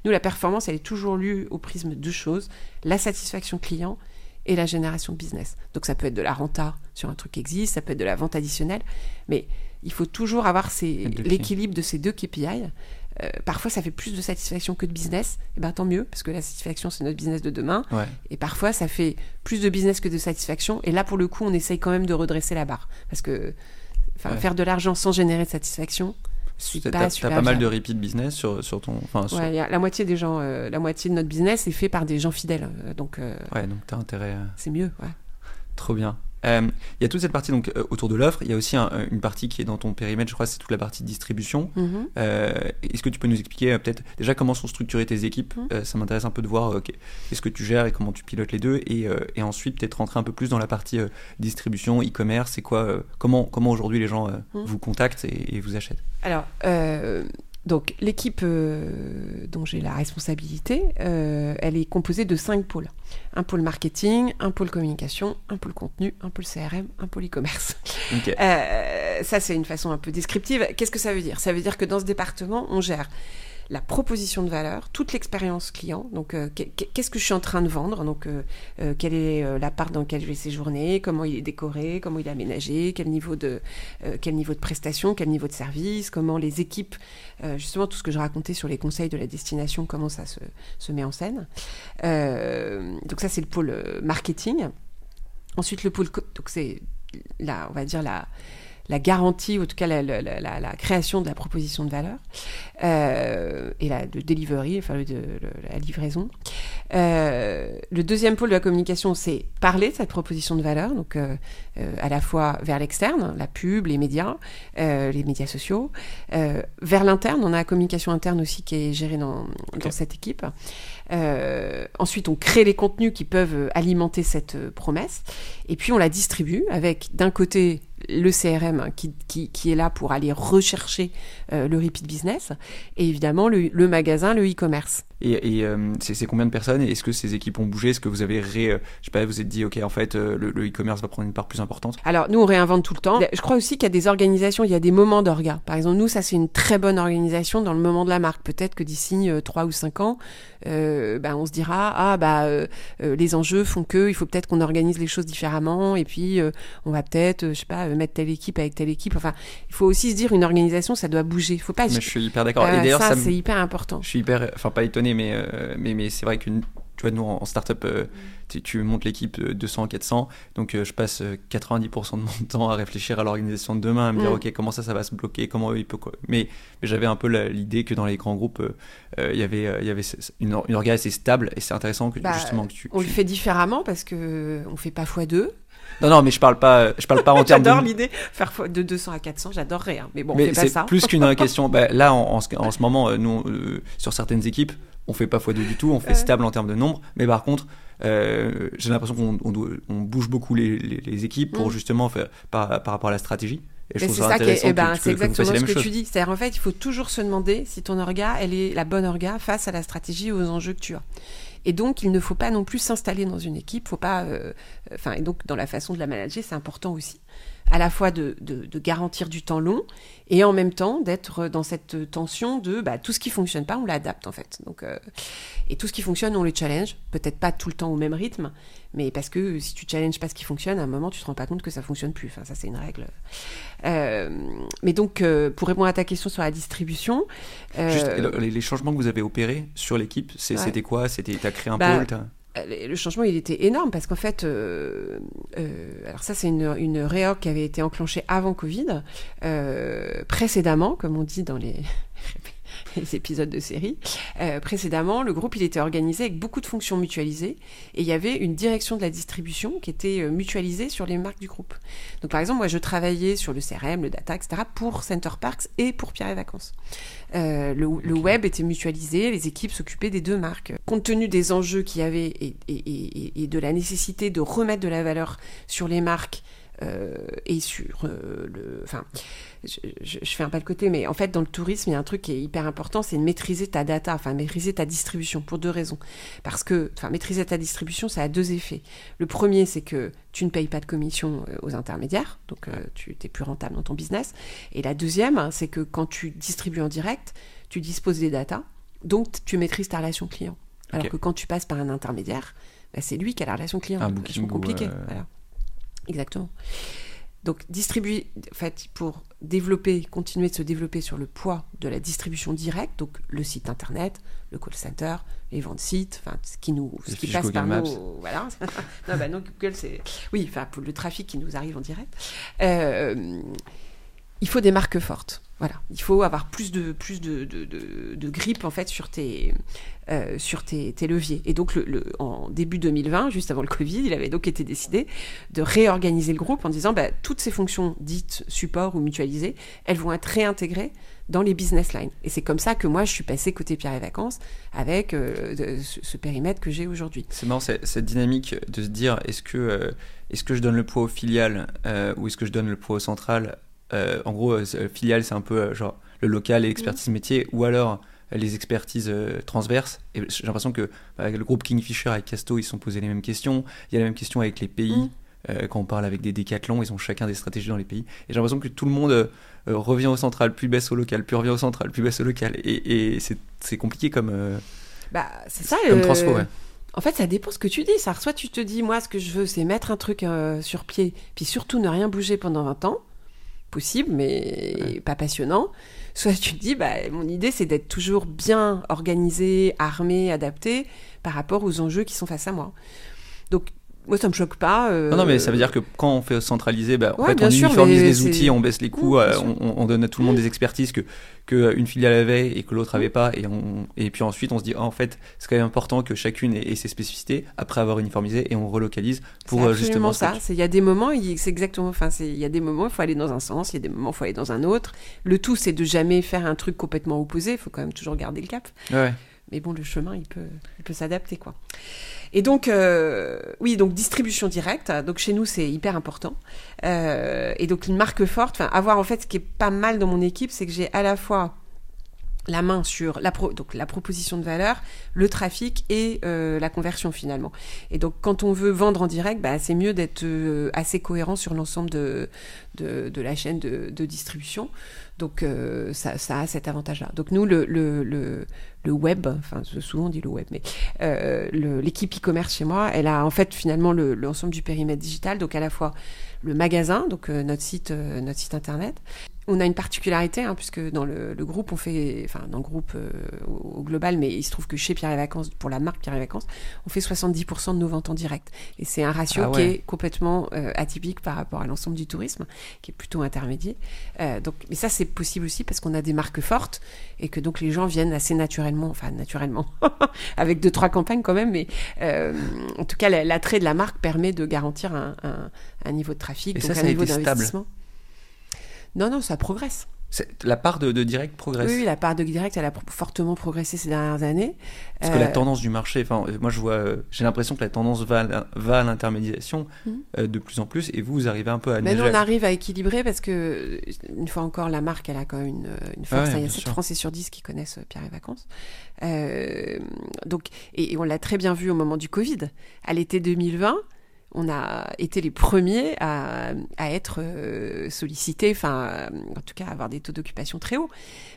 Nous, la performance, elle est toujours lue au prisme de deux choses, la satisfaction client et la génération de business. Donc ça peut être de la renta sur un truc qui existe, ça peut être de la vente additionnelle, mais il faut toujours avoir l'équilibre de ces deux KPI. Euh, parfois, ça fait plus de satisfaction que de business. Et eh ben tant mieux, parce que la satisfaction, c'est notre business de demain. Et parfois, ça fait plus de business que de satisfaction. Et là, pour le coup, on essaye quand même de redresser la barre. Parce que faire de l'argent sans générer de satisfaction. Tu as, pas mal de repeat business sur, sur ton. Enfin, Ouais, la moitié des gens, la moitié de notre business est fait par des gens fidèles. donc. ouais, donc t'as intérêt. C'est mieux, ouais. Trop bien. Euh, il y a toute cette partie donc euh, autour de l'offre. Il y a aussi une partie qui est dans ton périmètre, je crois, c'est toute la partie distribution. Mhm. Euh, est-ce que tu peux nous expliquer peut-être déjà comment sont structurées tes équipes mhm. Ça m'intéresse un peu de voir qu'est-ce que tu gères et comment tu pilotes les deux, et, et ensuite peut-être rentrer un peu plus dans la partie distribution, e-commerce. C'est quoi Comment comment aujourd'hui les gens mhm. vous contactent et, et vous achètent? Alors donc l'équipe euh, dont j'ai la responsabilité, euh, elle est composée de cinq pôles. Un pôle marketing, un pôle communication, un pôle contenu, un pôle CRM, un pôle e-commerce. Euh, ça c'est une façon un peu descriptive. Qu'est-ce que ça veut dire? Ça veut dire que dans ce département, on gère la proposition de valeur, toute l'expérience client. Donc, euh, qu'est-ce que je suis en train de vendre? Donc, euh, euh, quelle est la part dans laquelle je vais séjourner? Comment il est décoré? Comment il est aménagé? Quel niveau de quel niveau de prestation? Quel niveau de service? Comment les équipes Justement, tout ce que je racontais sur les conseils de la destination, comment ça se, se met en scène. donc ça, c'est le pôle marketing. Ensuite, le pôle donc c'est là, on va dire la la garantie, ou en tout cas la, la, création de la proposition de valeur euh, et la de delivery, enfin de, la livraison. Euh, le deuxième pôle de la communication, c'est parler de cette proposition de valeur, donc euh, à la fois vers l'externe, la pub, les médias, les médias sociaux, vers l'interne, on a la communication interne aussi qui est gérée dans, dans cette équipe. ensuite, on crée les contenus qui peuvent alimenter cette promesse, et puis on la distribue avec d'un côté le CRM qui, qui, est là pour aller rechercher euh, le repeat business et évidemment le, magasin, le e-commerce. Et, euh, c'est combien de personnes Est-ce que ces équipes ont bougé? Est-ce que vous avez ré, euh, je sais pas, vous êtes dit ok en fait le e-commerce va prendre une part plus importante? Alors nous on réinvente tout le temps. Je crois aussi qu'il y a des organisations, il y a des moments d'orga. Par exemple nous ça c'est une très bonne organisation dans le moment de la marque. Peut-être que d'ici 3 ou 5 ans, ben, on se dira ah bah les enjeux font que il faut peut-être qu'on organise les choses différemment et puis on va peut-être je sais pas mettre telle équipe avec telle équipe. Enfin, il faut aussi se dire une organisation, ça doit bouger. Faut pas. Mais je suis hyper d'accord. et euh, d'ailleurs, ça, c'est hyper important. Je suis hyper, enfin pas étonné, mais euh, mais mais c'est vrai que tu vois, nous en, startup, euh, tu, montes l'équipe 200, 400, donc je passe 90% de mon temps à réfléchir à l'organisation de demain, à me dire, mm. ok, comment ça, ça va se bloquer, comment il peut quoi. Mais, mais j'avais un peu l'idée que dans les grands groupes, il y avait, il y avait une, une orga assez stable, et c'est intéressant que bah, justement que tu. On le fait différemment parce que on fait pas fois deux. Non, non, mais je parle pas, je parle pas en termes. J'adore l'idée faire de 200 à 400, j'adorerais, hein. mais bon, mais c'est plus qu'une question. Bah, là, en, en, ce moment, euh, nous, euh, sur certaines équipes, on fait pas x2 du tout, on fait stable en termes de nombre, mais par contre, euh, j'ai l'impression qu'on on, bouge beaucoup les, les, équipes pour mm. justement faire par, par, rapport à la stratégie. Et c'est ça qui est, eh ben, c'est exactement ce que tu dis. C'est-à-dire en fait, il faut toujours se demander si ton orga, elle est la bonne orga face à la stratégie ou aux enjeux que tu as. Et donc, il ne faut pas non plus s'installer dans une équipe. Faut pas, euh, enfin, et donc dans la façon de la manager, c'est important aussi à la fois de, de, garantir du temps long et en même temps d'être dans cette tension de bah, tout ce qui fonctionne pas, on l'adapte en fait. Donc, euh, et tout ce qui fonctionne, on le challenge. Peut-être pas tout le temps au même rythme, mais parce que si tu challenges pas ce qui fonctionne, à un moment tu te rends pas compte que ça fonctionne plus. Enfin, ça c'est une règle. Euh, mais donc, euh, pour répondre à ta question sur la distribution, Juste, les, changements que vous avez opérés sur l'équipe, c'était quoi? C'était t'as créé un bah, pôle le changement, il était énorme parce qu'en fait, euh, euh, alors ça, c'est une, une qui avait été enclenchée avant Covid, précédemment, comme on dit dans les les épisodes de série. Euh, précédemment, le groupe il était organisé avec beaucoup de fonctions mutualisées et il y avait une direction de la distribution qui était euh, mutualisée sur les marques du groupe. Donc par exemple, moi je travaillais sur le CRM, le data, etc. pour Center Parks et pour Pierre et Vacances. Euh, le, web était mutualisé, les équipes s'occupaient des deux marques. Compte tenu des enjeux qu'il y avait et, et, et, de la nécessité de remettre de la valeur sur les marques euh, et sur euh, le. Enfin, je, fais un pas de côté, mais en fait, dans le tourisme, il y a un truc qui est hyper important, c'est de maîtriser ta data, enfin, maîtriser ta distribution pour deux raisons. Parce que, enfin, maîtriser ta distribution, ça a deux effets. Le premier, c'est que tu ne payes pas de commission euh, aux intermédiaires, donc tu es plus rentable dans ton business. Et la deuxième, c'est que quand tu distribues en direct, tu disposes des data, donc tu maîtrises ta relation client. Alors que quand tu passes par un intermédiaire, bah, c'est lui qui a la relation client. Un booking compliqué. Voilà. Exactement. Donc distribuer, en fait, pour développer, continuer de se développer sur le poids de la distribution directe, donc le site internet, le call center, les ventes sites, enfin ce qui nous, ce qui passe par nos, voilà. non, bah non, Google c'est, oui, enfin pour le trafic qui nous arrive en direct. Euh, il faut des marques fortes. Voilà, il faut avoir plus de plus de, grippe en fait sur tes euh, leviers. Et donc en début 2020, juste avant le Covid, il avait donc été décidé de réorganiser le groupe en disant bah, toutes ces fonctions dites support ou mutualisées, elles vont être réintégrées dans les business lines. Et c'est comme ça que moi je suis passé côté Pierre et Vacances avec euh, ce, périmètre que j'ai aujourd'hui. C'est marrant cette dynamique de se dire est-ce que euh, est-ce que je donne le poids aux filiales ou est-ce que je donne le poids au central euh, en gros, euh, filiale, c'est un peu euh, genre le local et l'expertise métier, ou alors les expertises transverses. Et j'ai l'impression que bah, le groupe Kingfisher avec Casto, ils se sont posés les mêmes questions. Il y a la même question avec les pays. Mm. quand on parle avec des décathlons, ils ont chacun des stratégies dans les pays. Et j'ai l'impression que tout le monde revient au central, puis baisse au local, puis revient au central, puis baisse au local. Et, c'est compliqué comme. bah, c'est ça. Comme transfo, En fait, ça dépend ce que tu dis. Ça, soit tu te dis, moi, ce que je veux, c'est mettre un truc sur pied, puis surtout ne rien bouger pendant 20 ans possible, mais pas passionnant. Soit tu te dis, bah, mon idée, c'est d'être toujours bien organisé, armé, adapté par rapport aux enjeux qui sont face à moi. Donc, moi, ça me choque pas. Non, non, mais ça veut dire que quand on fait centraliser, bah, en fait, on uniformise les outils, on baisse les coûts, euh, on, donne à tout le monde des expertises que, que euh, filiale avait et que l'autre avait pas, et, on, et puis ensuite on se dit, ah, en fait, c'est quand même important que chacune ait, ses spécificités après avoir uniformisé, et on relocalise pour euh, justement ça. Il y a des moments, c'est exactement, enfin, il y a des moments, il faut aller dans un sens, il y a des moments, il faut aller dans un autre. Le tout, c'est de jamais faire un truc complètement opposé. Il faut quand même toujours garder le cap. Ouais. Mais bon, le chemin, il peut, il peut s'adapter, quoi. Et donc, euh, oui, donc distribution directe. Donc chez nous, c'est hyper important. Euh, et donc une marque forte. Enfin, avoir en fait, ce qui est pas mal dans mon équipe, c'est que j'ai à la fois la main sur la, donc la proposition de valeur, le trafic et euh, la conversion finalement. Et donc quand on veut vendre en direct, bah, c'est mieux d'être assez cohérent sur l'ensemble de, de, la chaîne de, distribution. Donc ça, ça, a cet avantage-là. Donc nous, le, le, le, web, enfin souvent on dit le web, mais l'équipe e-commerce chez moi, elle a en fait finalement l'ensemble du périmètre digital, donc à la fois le magasin, donc notre site, notre site internet, on a une particularité, hein, puisque dans le, groupe, on fait, enfin dans le groupe euh, au, global, mais il se trouve que chez Pierre et Vacances, pour la marque Pierre et Vacances, on fait 70% de nos ventes en direct. Et c'est un ratio ah qui est complètement euh, atypique par rapport à l'ensemble du tourisme, qui est plutôt intermédiaire. Euh, donc, mais ça, c'est possible aussi parce qu'on a des marques fortes et que donc les gens viennent assez naturellement, enfin naturellement, avec deux, trois campagnes quand même, mais en tout cas, l'attrait de la marque permet de garantir un, niveau de trafic, et donc ça, un niveau d'investissement. Non, non, ça progresse. La part de, direct progresse. Oui, la part de direct, elle a fortement progressé ces dernières années. Parce que la euh, tendance du marché, enfin, moi je vois, euh, j'ai l'impression que la tendance va, à l'intermédiation mhm. euh, de plus en plus, et vous, vous arrivez un peu à. Mais nous, on arrive à équilibrer parce que une fois encore, la marque, elle a quand même une, une force. il y a 7 Français sur 10 qui connaissent Pierre et Vacances. donc, et on l'a très bien vu au moment du Covid, à l'été 2020 on a été les premiers à, être euh, sollicités, enfin, en tout cas, à avoir des taux d'occupation très hauts.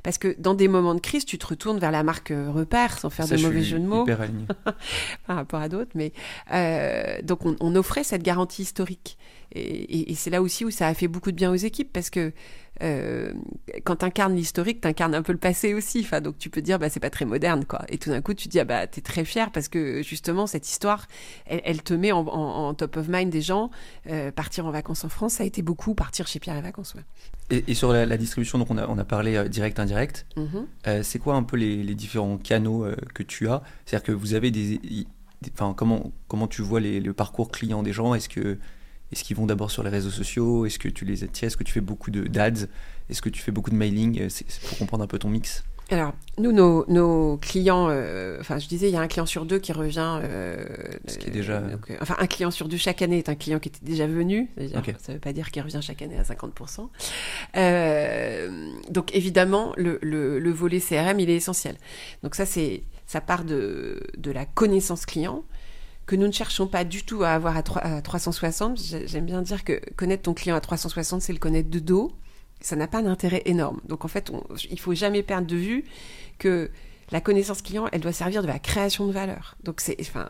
Parce que dans des moments de crise, tu te retournes vers la marque euh, repère, sans faire de mauvais jeu de mots, par rapport à d'autres. Mais euh, donc, on, offrait cette garantie historique. et c'est là aussi où ça a fait beaucoup de bien aux équipes, parce que euh, quand tu incarnes l'historique, tu incarnes un peu le passé aussi. Enfin, donc tu peux dire, bah, c'est pas très moderne, quoi. Et tout d'un coup, tu dis, ah, bah, t'es très fier parce que justement, cette histoire, elle, te met en, top of mind des gens. Euh, partir en vacances en France, ça a été beaucoup partir chez Pierre et Vacances. Et, sur la, distribution, donc on a, on a parlé euh, direct, indirect. Mm-hmm. c'est quoi un peu les, différents canaux que tu as? C'est-à-dire que vous avez des. Enfin, comment, comment tu vois les, le parcours client des gens? Est-ce que est-ce qu'ils vont d'abord sur les réseaux sociaux? Est-ce que tu les attires Est-ce que tu fais beaucoup d'ads? Est-ce que tu fais beaucoup de mailing? Euh, C'est pour comprendre un peu ton mix. Alors, nous, nos, clients, euh, enfin, je disais, il y a un client sur deux qui revient. Euh, Ce qui est déjà. enfin, un client sur deux chaque année est un client qui était déjà venu. Ça ne veut pas dire qu'il revient chaque année à 50%. donc, évidemment, le, le, volet CRM, il est essentiel. Donc, ça, c'est ça part de, de la connaissance client que nous ne cherchons pas du tout à avoir à, 360. J'aime bien dire que connaître ton client à 360, c'est le connaître de dos. Ça n'a pas d'intérêt énorme. Donc en fait, on, il faut jamais perdre de vue que la connaissance client, elle doit servir de la création de valeur. Donc c'est, enfin,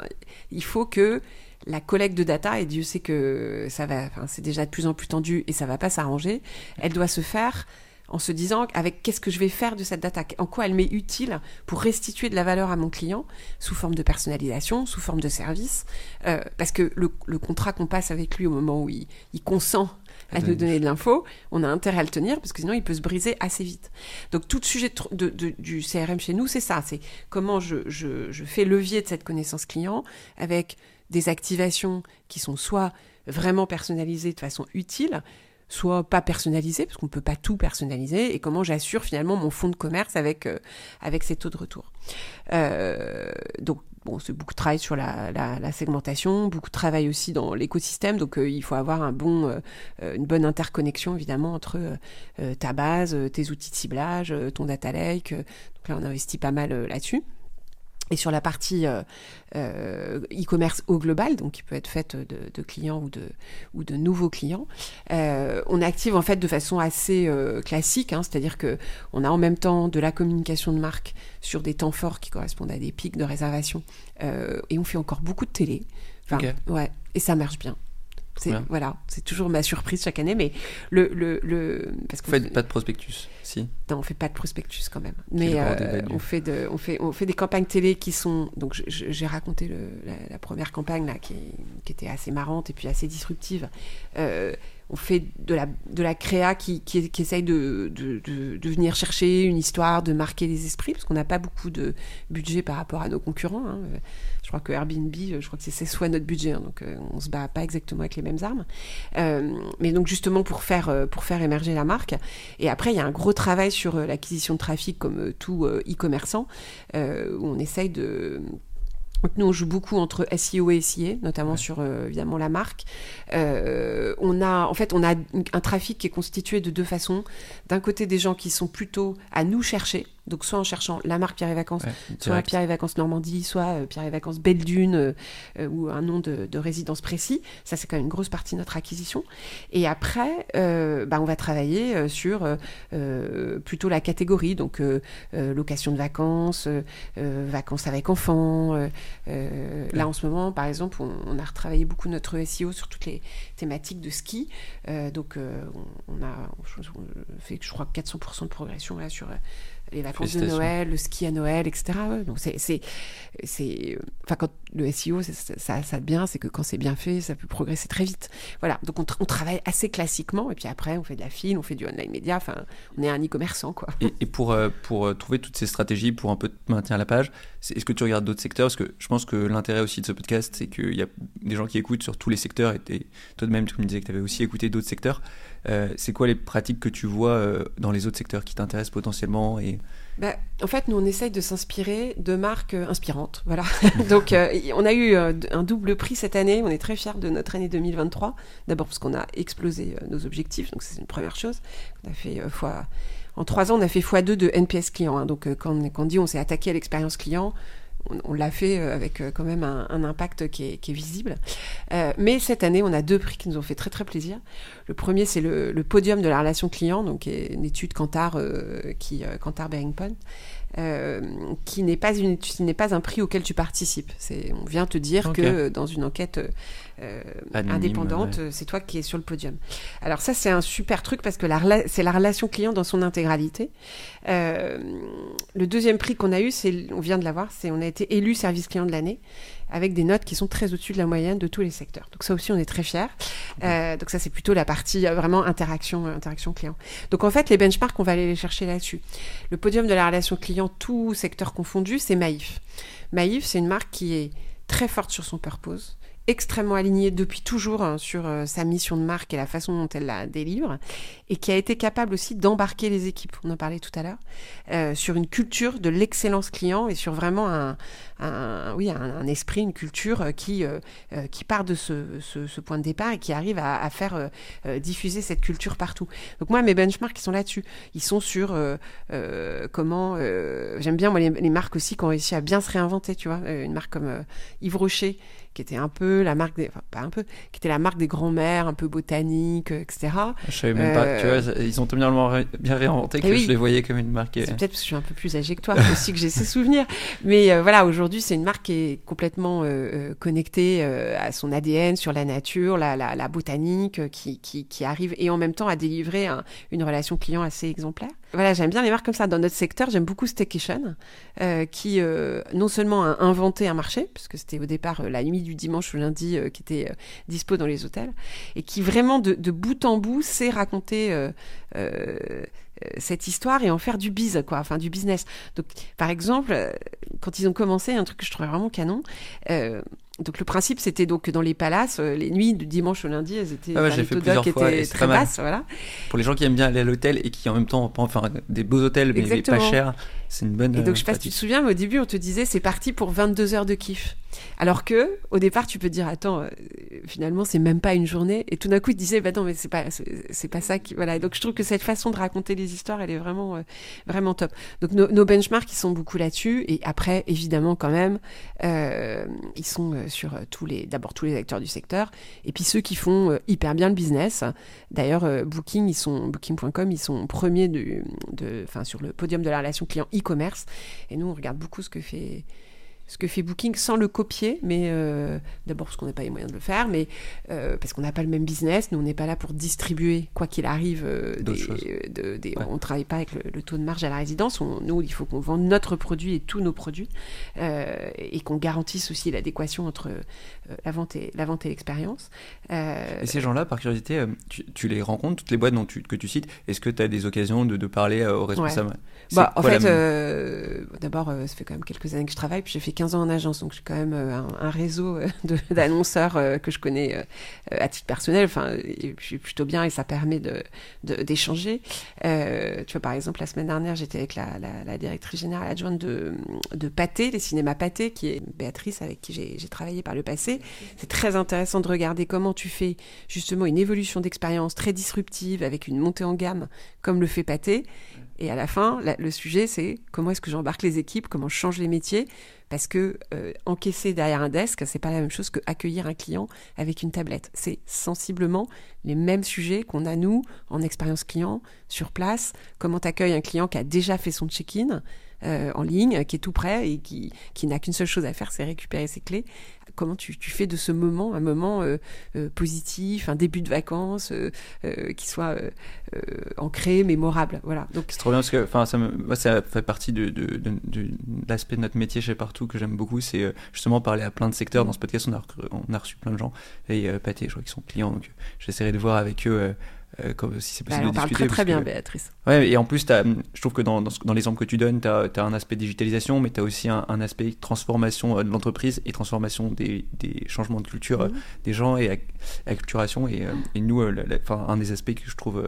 il faut que la collecte de data, et Dieu sait que ça va, enfin, c'est déjà de plus en plus tendu et ça va pas s'arranger, elle doit se faire en se disant avec qu'est-ce que je vais faire de cette data, en quoi elle m'est utile pour restituer de la valeur à mon client? Sous forme de personnalisation, sous forme de service, euh, parce que le, contrat qu'on passe avec lui au moment où il, consent à nous donner de l'info, on a intérêt à le tenir parce que sinon il peut se briser assez vite. Donc tout le sujet de, du CRM chez nous, c'est ça, c'est comment je, je, fais levier de cette connaissance client avec des activations qui sont soit vraiment personnalisées de façon utile, soit pas personnalisé, parce qu'on ne peut pas tout personnaliser, et comment j'assure finalement mon fonds de commerce avec, euh, ces taux de retour. Euh, donc, bon, c'est beaucoup de travail sur la, segmentation, beaucoup de travail aussi dans l'écosystème, donc euh, il faut avoir une bonne interconnexion évidemment entre ta base, tes outils de ciblage, ton data lake. donc là, on investit pas mal là-dessus. Et sur la partie euh, euh, e-commerce au global, donc qui peut être faite de, clients ou de, ou de nouveaux clients, euh, on active en fait de façon assez classique, hein, c'est-à-dire que on a en même temps de la communication de marque sur des temps forts qui correspondent à des pics de réservation, et on fait encore beaucoup de télé. ouais, et ça marche bien. C'est voilà, c'est toujours ma surprise chaque année, mais le le, le parce pas de prospectus, si. Non, on fait pas de prospectus quand même, mais euh, on fait de, on fait on fait des campagnes télé qui sont donc j'ai raconté le, la, première campagne là qui, qui, était assez marrante et puis assez disruptive. Euh, on fait de la, de la créa qui, qui, essaye de, de, de, venir chercher une histoire, de marquer les esprits, parce qu'on n'a pas beaucoup de budget par rapport à nos concurrents. Hein. Je crois que Airbnb, je crois que c'est soit notre budget, hein, donc euh, on se bat pas exactement avec les mêmes armes. Euh, mais donc justement pour faire, euh, pour faire émerger la marque. Et après, il y a un gros travail sur l'acquisition de trafic comme tout e-commerçant, où on essaye de donc nous, on joue beaucoup entre SEO et SIA, notamment sur euh, évidemment la marque. Euh, on a, en fait, on a un trafic qui est constitué de deux façons. D'un côté, des gens qui sont plutôt à nous chercher, donc soit en cherchant la marque Pierre et Vacances, soit Pierre et Vacances Normandie, soit euh, Pierre et Vacances Belle Dune euh, euh, ou un nom de, résidence précis. Ça c'est quand même une grosse partie de notre acquisition. Et après, bah, on va travailler sur plutôt la catégorie, donc location de vacances, vacances avec enfants. Là en ce moment, par exemple, on, a retravaillé beaucoup notre SEO sur toutes les thématiques de ski. donc on, a fait, je crois, 400% de progression là sur les vacances de Noël, le ski à Noël, etc. donc c'est, c'est, c'est, enfin quand le SEO, ça, ça bien, c'est que quand c'est bien fait, ça peut progresser très vite. Voilà, donc on, travaille assez classiquement, et puis après on fait de la file, on fait du online média, enfin on est un e-commerçant quoi. Et, pour euh, pour euh, trouver toutes ces stratégies, pour un peu maintenir la page, est-ce que tu regardes d'autres secteurs? Parce que je pense que l'intérêt aussi de ce podcast, c'est qu'il y a des gens qui écoutent sur tous les secteurs, et, toi de même tu me disais que tu avais aussi écouté d'autres secteurs. Euh, c'est quoi les pratiques que tu vois euh, dans les autres secteurs qui t'intéressent potentiellement et... Bah, en fait, nous, on essaye de s'inspirer de marques euh, inspirantes. Voilà. Donc, on a eu un double prix cette année. On est très fiers de notre année 2023. D'abord parce qu'on a explosé nos objectifs. Donc, c'est une première chose. On a fait fois... En trois ans, on a fait x2 de NPS client. Hein. Donc, quand, quand on dit on s'est attaqué à l'expérience client, on, l'a fait euh, avec euh, quand même un, impact qui est, visible. Euh, mais cette année, on a deux prix qui nous ont fait très très plaisir. Le premier, c'est le, podium de la relation client, donc une étude Kantar, qui Kantar Beringpon, euh, qui n'est pas une n'est pas un prix auquel tu participes. C'est, on vient te dire que dans une enquête euh, indépendante, c'est toi qui es sur le podium. Alors ça, c'est un super truc parce que c'est la relation client dans son intégralité. Euh, le deuxième prix qu'on a eu, c'est, on vient de l'avoir, c'est on a été élu service client de l'année avec des notes qui sont très au-dessus de la moyenne de tous les secteurs. Donc ça aussi, on est très fiers. Euh, donc ça, c'est plutôt la partie euh, vraiment interaction, euh, interaction client. Donc en fait, les benchmarks, on va aller les chercher là-dessus. Le podium de la relation client, tout secteur confondu, c'est Maïf. Maïf, c'est une marque qui est très forte sur son purpose, extrêmement alignée depuis toujours hein, sur euh, sa mission de marque et la façon dont elle la délivre, et qui a été capable aussi d'embarquer les équipes, on en parlait tout à l'heure, euh, sur une culture de l'excellence client et sur vraiment un, oui, un, esprit, une culture euh, qui, qui part de ce, ce, point de départ et qui arrive à, faire diffuser cette culture partout. Donc moi, mes benchmarks, ils sont là-dessus. Ils sont sur comment... J'aime bien moi, les, les, marques aussi qui ont réussi à bien se réinventer, tu vois. Une marque comme Yves Rocher, qui était un peu la marque des, enfin, pas un peu, qui était la marque des grands-mères, un peu botanique, etc. Je savais même pas, tu Euh, vois, ils ont tellement ré- bien réinventé que Eh oui. je les voyais comme une marque. euh, C'est peut-être parce que je suis un peu plus âgée que toi aussi que j'ai ces souvenirs. Mais euh, voilà, aujourd'hui, c'est une marque qui est complètement euh, euh, connectée euh, à son ADN, sur la nature, la, botanique, qui, arrive et en même temps à délivrer un- une relation client assez exemplaire. Voilà, j'aime bien les marques comme ça. Dans notre secteur, j'aime beaucoup Staycation, euh, qui non seulement a inventé un marché, puisque c'était au départ la nuit du dimanche au lundi qui était dispo dans les hôtels, et qui vraiment de, de bout en bout sait raconter cette histoire et en faire du biz, quoi, enfin du business. Donc, par exemple, euh, quand ils ont commencé, un truc que je trouvais vraiment canon. euh, donc le principe c'était donc que dans les palaces, euh, les nuits du dimanche au lundi, elles étaient, Ah ouais, j'ai fait plusieurs fois étaient très basses, voilà. Pour les gens qui aiment bien aller à l'hôtel et qui en même temps, enfin, des beaux hôtels mais, mais pas chers, c'est une bonne. Et donc, euh, je sais pas si tu te souviens, mais au début, on te disait c'est parti pour 22 heures de kiff. Alors que, au départ, tu peux te dire attends, euh, finalement, c'est même pas une journée. Et tout d'un coup, ils te disaient bah non, mais c'est pas, c'est pas ça qui. Voilà. Et donc, je trouve que cette façon de raconter les histoires, elle est vraiment, euh, vraiment top. Donc, nos, nos benchmarks, ils sont beaucoup là-dessus. Et après, évidemment, quand même, euh, ils sont euh, sur euh, tous les, d'abord tous les acteurs du secteur. Et puis ceux qui font euh, hyper bien le business. D'ailleurs, euh, Booking, ils sont, Booking.com, ils sont premiers de, enfin, sur le podium de la relation client e-commerce. Et nous, on regarde beaucoup ce que fait, ce que fait Booking sans le copier, mais euh, d'abord parce qu'on n'a pas les moyens de le faire, mais euh, parce qu'on n'a pas le même business. Nous, on n'est pas là pour distribuer, quoi qu'il arrive, euh, des- choses. de- des- Ouais. on ne travaille pas avec le, le taux de marge à la résidence. On- nous, il faut qu'on vende notre produit et tous nos produits et qu'on garantisse aussi l'adéquation entre la vente et la vente et l'expérience. Et ces gens-là, par curiosité, tu, tu les rencontres, toutes les boîtes dont tu, que tu cites, est-ce que tu as des occasions de, de parler aux responsables? Bah, en fait, euh, d'abord, euh, ça fait quand même quelques années que je travaille, puis j'ai fait 15 ans en agence, donc j'ai quand même euh, un, un réseau euh, de- d'annonceurs euh, que je connais à titre personnel. Enfin, je suis plutôt bien et ça permet de de- d'échanger. Euh, tu vois, par exemple, la semaine dernière, j'étais avec la, la- la directrice générale adjointe de, de Pathé, les cinémas Pathé, qui est Béatrice, avec qui j'ai travaillé par le passé. C'est très intéressant de regarder comment tu fais justement une évolution d'expérience très disruptive avec une montée en gamme, comme le fait Pathé. Et à la fin, le sujet, c'est comment est-ce que j'embarque les équipes, comment je change les métiers, parce que euh, encaisser derrière un desk, c'est pas la même chose que accueillir un client avec une tablette. C'est sensiblement les mêmes sujets qu'on a nous en expérience client sur place. Comment t'accueilles un client qui a déjà fait son check-in euh, en ligne, qui est tout prêt et qui n'a qu'une seule chose à faire, c'est récupérer ses clés. Comment tu, fais de ce moment un moment euh, euh, positif, un début de vacances euh, qui soit ancré, mémorable. Voilà. Donc C'est trop bien parce que enfin, ça, moi, ça fait partie de, l'aspect de notre métier chez Partout que j'aime beaucoup. C'est justement parler à plein de secteurs. Dans ce podcast, on a, on a reçu plein de gens. Et Pathé, je crois qu'ils sont clients. Donc j'essaierai de voir avec eux euh, comme, si c'est bah, possible en de parle discuter. très très parce bien, que- Béatrice. Ouais, et en plus, je trouve que dans, dans, dans l'exemple que tu donnes, tu as, un aspect digitalisation, mais tu as aussi un, un aspect transformation euh, de l'entreprise et transformation des, des changements de culture euh, Mhm. des gens et ac- acculturation. Et, euh, et nous, la- la- enfin, un des aspects que je trouve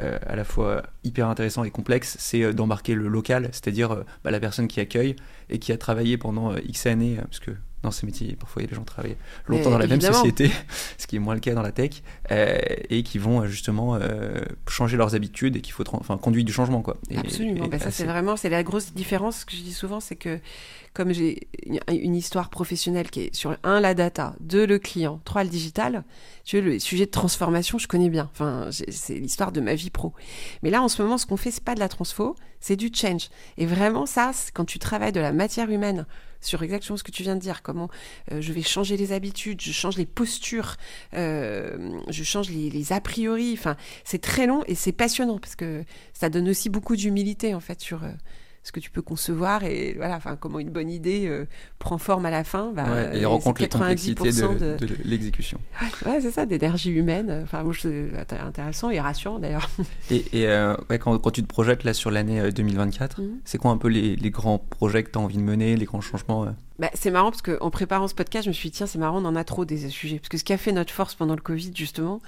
euh, à la fois hyper intéressant et complexe, c'est euh, d'embarquer le local, c'est-à-dire euh, bah, la personne qui accueille et qui a travaillé pendant X années, parce que dans ces métiers, parfois il y a des gens qui travaillent longtemps Mais dans la même évidemment. société, ce qui est moins le cas dans la tech, euh, et qui vont euh, justement euh, changer leurs habitudes et qu'il faut enfin, conduire du changement. Quoi. Et- Absolument. et Bah, ça, c'est vraiment, c'est la grosse différence Ce que je dis souvent, c'est que comme j'ai une, histoire professionnelle qui est sur un la data, deux le client, trois le digital, tu vois, le sujet de transformation, je connais bien. Enfin, c'est l'histoire de ma vie pro. Mais là, en ce moment, ce qu'on fait, c'est pas de la transfo, c'est du change. Et vraiment, ça, quand tu travailles de la matière humaine sur exactement ce que tu viens de dire, comment euh, je vais changer les habitudes, je change les postures, euh, je change les, les a priori. Enfin, c'est très long et c'est passionnant parce que ça donne aussi beaucoup d'humilité en fait sur euh, ce que tu peux concevoir et voilà, enfin comment une bonne idée euh, prend forme à la fin. Bah, Ouais, euh, et rencontre les complexités 90% de, de l'exécution. Ouais, c'est ça, d'énergie humaine. Enfin, c'est intéressant et rassurant d'ailleurs. Et, et, euh, ouais, quand, quand tu te projettes là sur l'année euh, 2024, Mhm. c'est quoi un peu les, les grands projets que tu as envie de mener, les grands changements euh? Bah, c'est marrant parce qu'en préparant ce podcast, je me suis dit, tiens, c'est marrant, on en a trop des sujets. Parce que ce qui a fait notre force pendant le Covid, justement,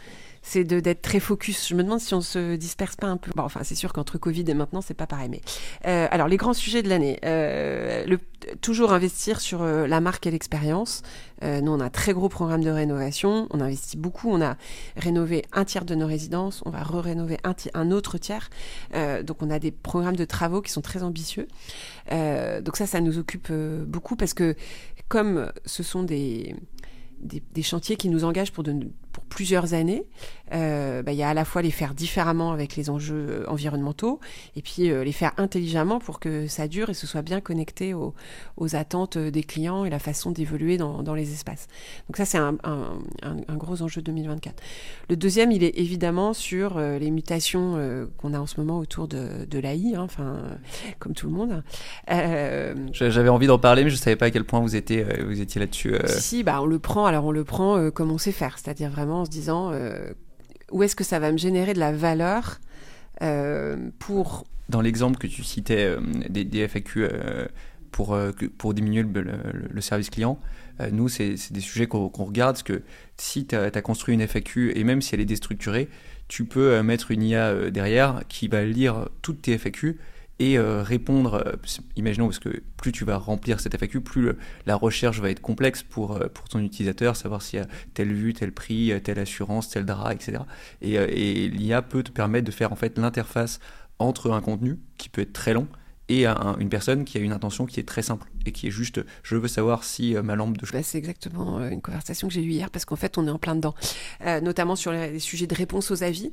c'est de- d'être très focus. Je me demande si on se disperse pas un peu. Bon, enfin, c'est sûr qu'entre Covid et maintenant, c'est pas pareil. Mais euh, alors, les grands sujets de l'année. Euh, toujours investir sur euh, la marque et l'expérience. Euh, nous, on a un très gros programme de rénovation. On investit beaucoup. On a rénové un tiers de nos résidences. On va re-rénover un, un autre tiers. Euh, donc, on a des programmes de travaux qui sont très ambitieux. Donc ça, ça nous occupe beaucoup parce que comme ce sont des des, chantiers qui nous engagent pour, de, pour plusieurs années. Euh, bah, il y a à la fois les faire différemment avec les enjeux euh, environnementaux et puis euh, les faire intelligemment pour que ça dure et ce soit bien connecté aux, aux attentes des clients et la façon d'évoluer dans, dans, les espaces. Donc ça, c'est un, un, un, gros enjeu 2024. Le deuxième, il est évidemment sur les mutations qu'on a en ce moment autour de, de l'AI, hein, enfin, comme tout le monde. J'avais envie d'en parler, mais je savais pas à quel point vous étiez, vous étiez là-dessus. Si, bah, on le prend, alors on le prend comme on sait faire, c'est-à-dire vraiment en se disant où est-ce que ça va me générer de la valeur euh, pour... Dans l'exemple que tu citais euh, des, FAQ euh, pour, pour diminuer le, service client, nous, c'est des sujets qu'on regarde, parce que si tu as, construit une FAQ, et même si elle est déstructurée, tu peux mettre une IA derrière qui va lire toutes tes FAQ et euh, répondre, euh, imaginons, parce que plus tu vas remplir cette FAQ, plus la recherche va être complexe pour, euh, pour ton utilisateur, savoir s'il y a telle vue, tel prix, telle assurance, tel drap, etc. Et, et l'IA peut te permettre de faire en fait l'interface entre un contenu qui peut être très long et une personne qui a une intention qui est très simple et qui est juste je veux savoir si ma lampe de bah, c'est exactement une conversation que j'ai eue hier parce qu'en fait on est en plein dedans notamment sur les, sujets de réponse aux avis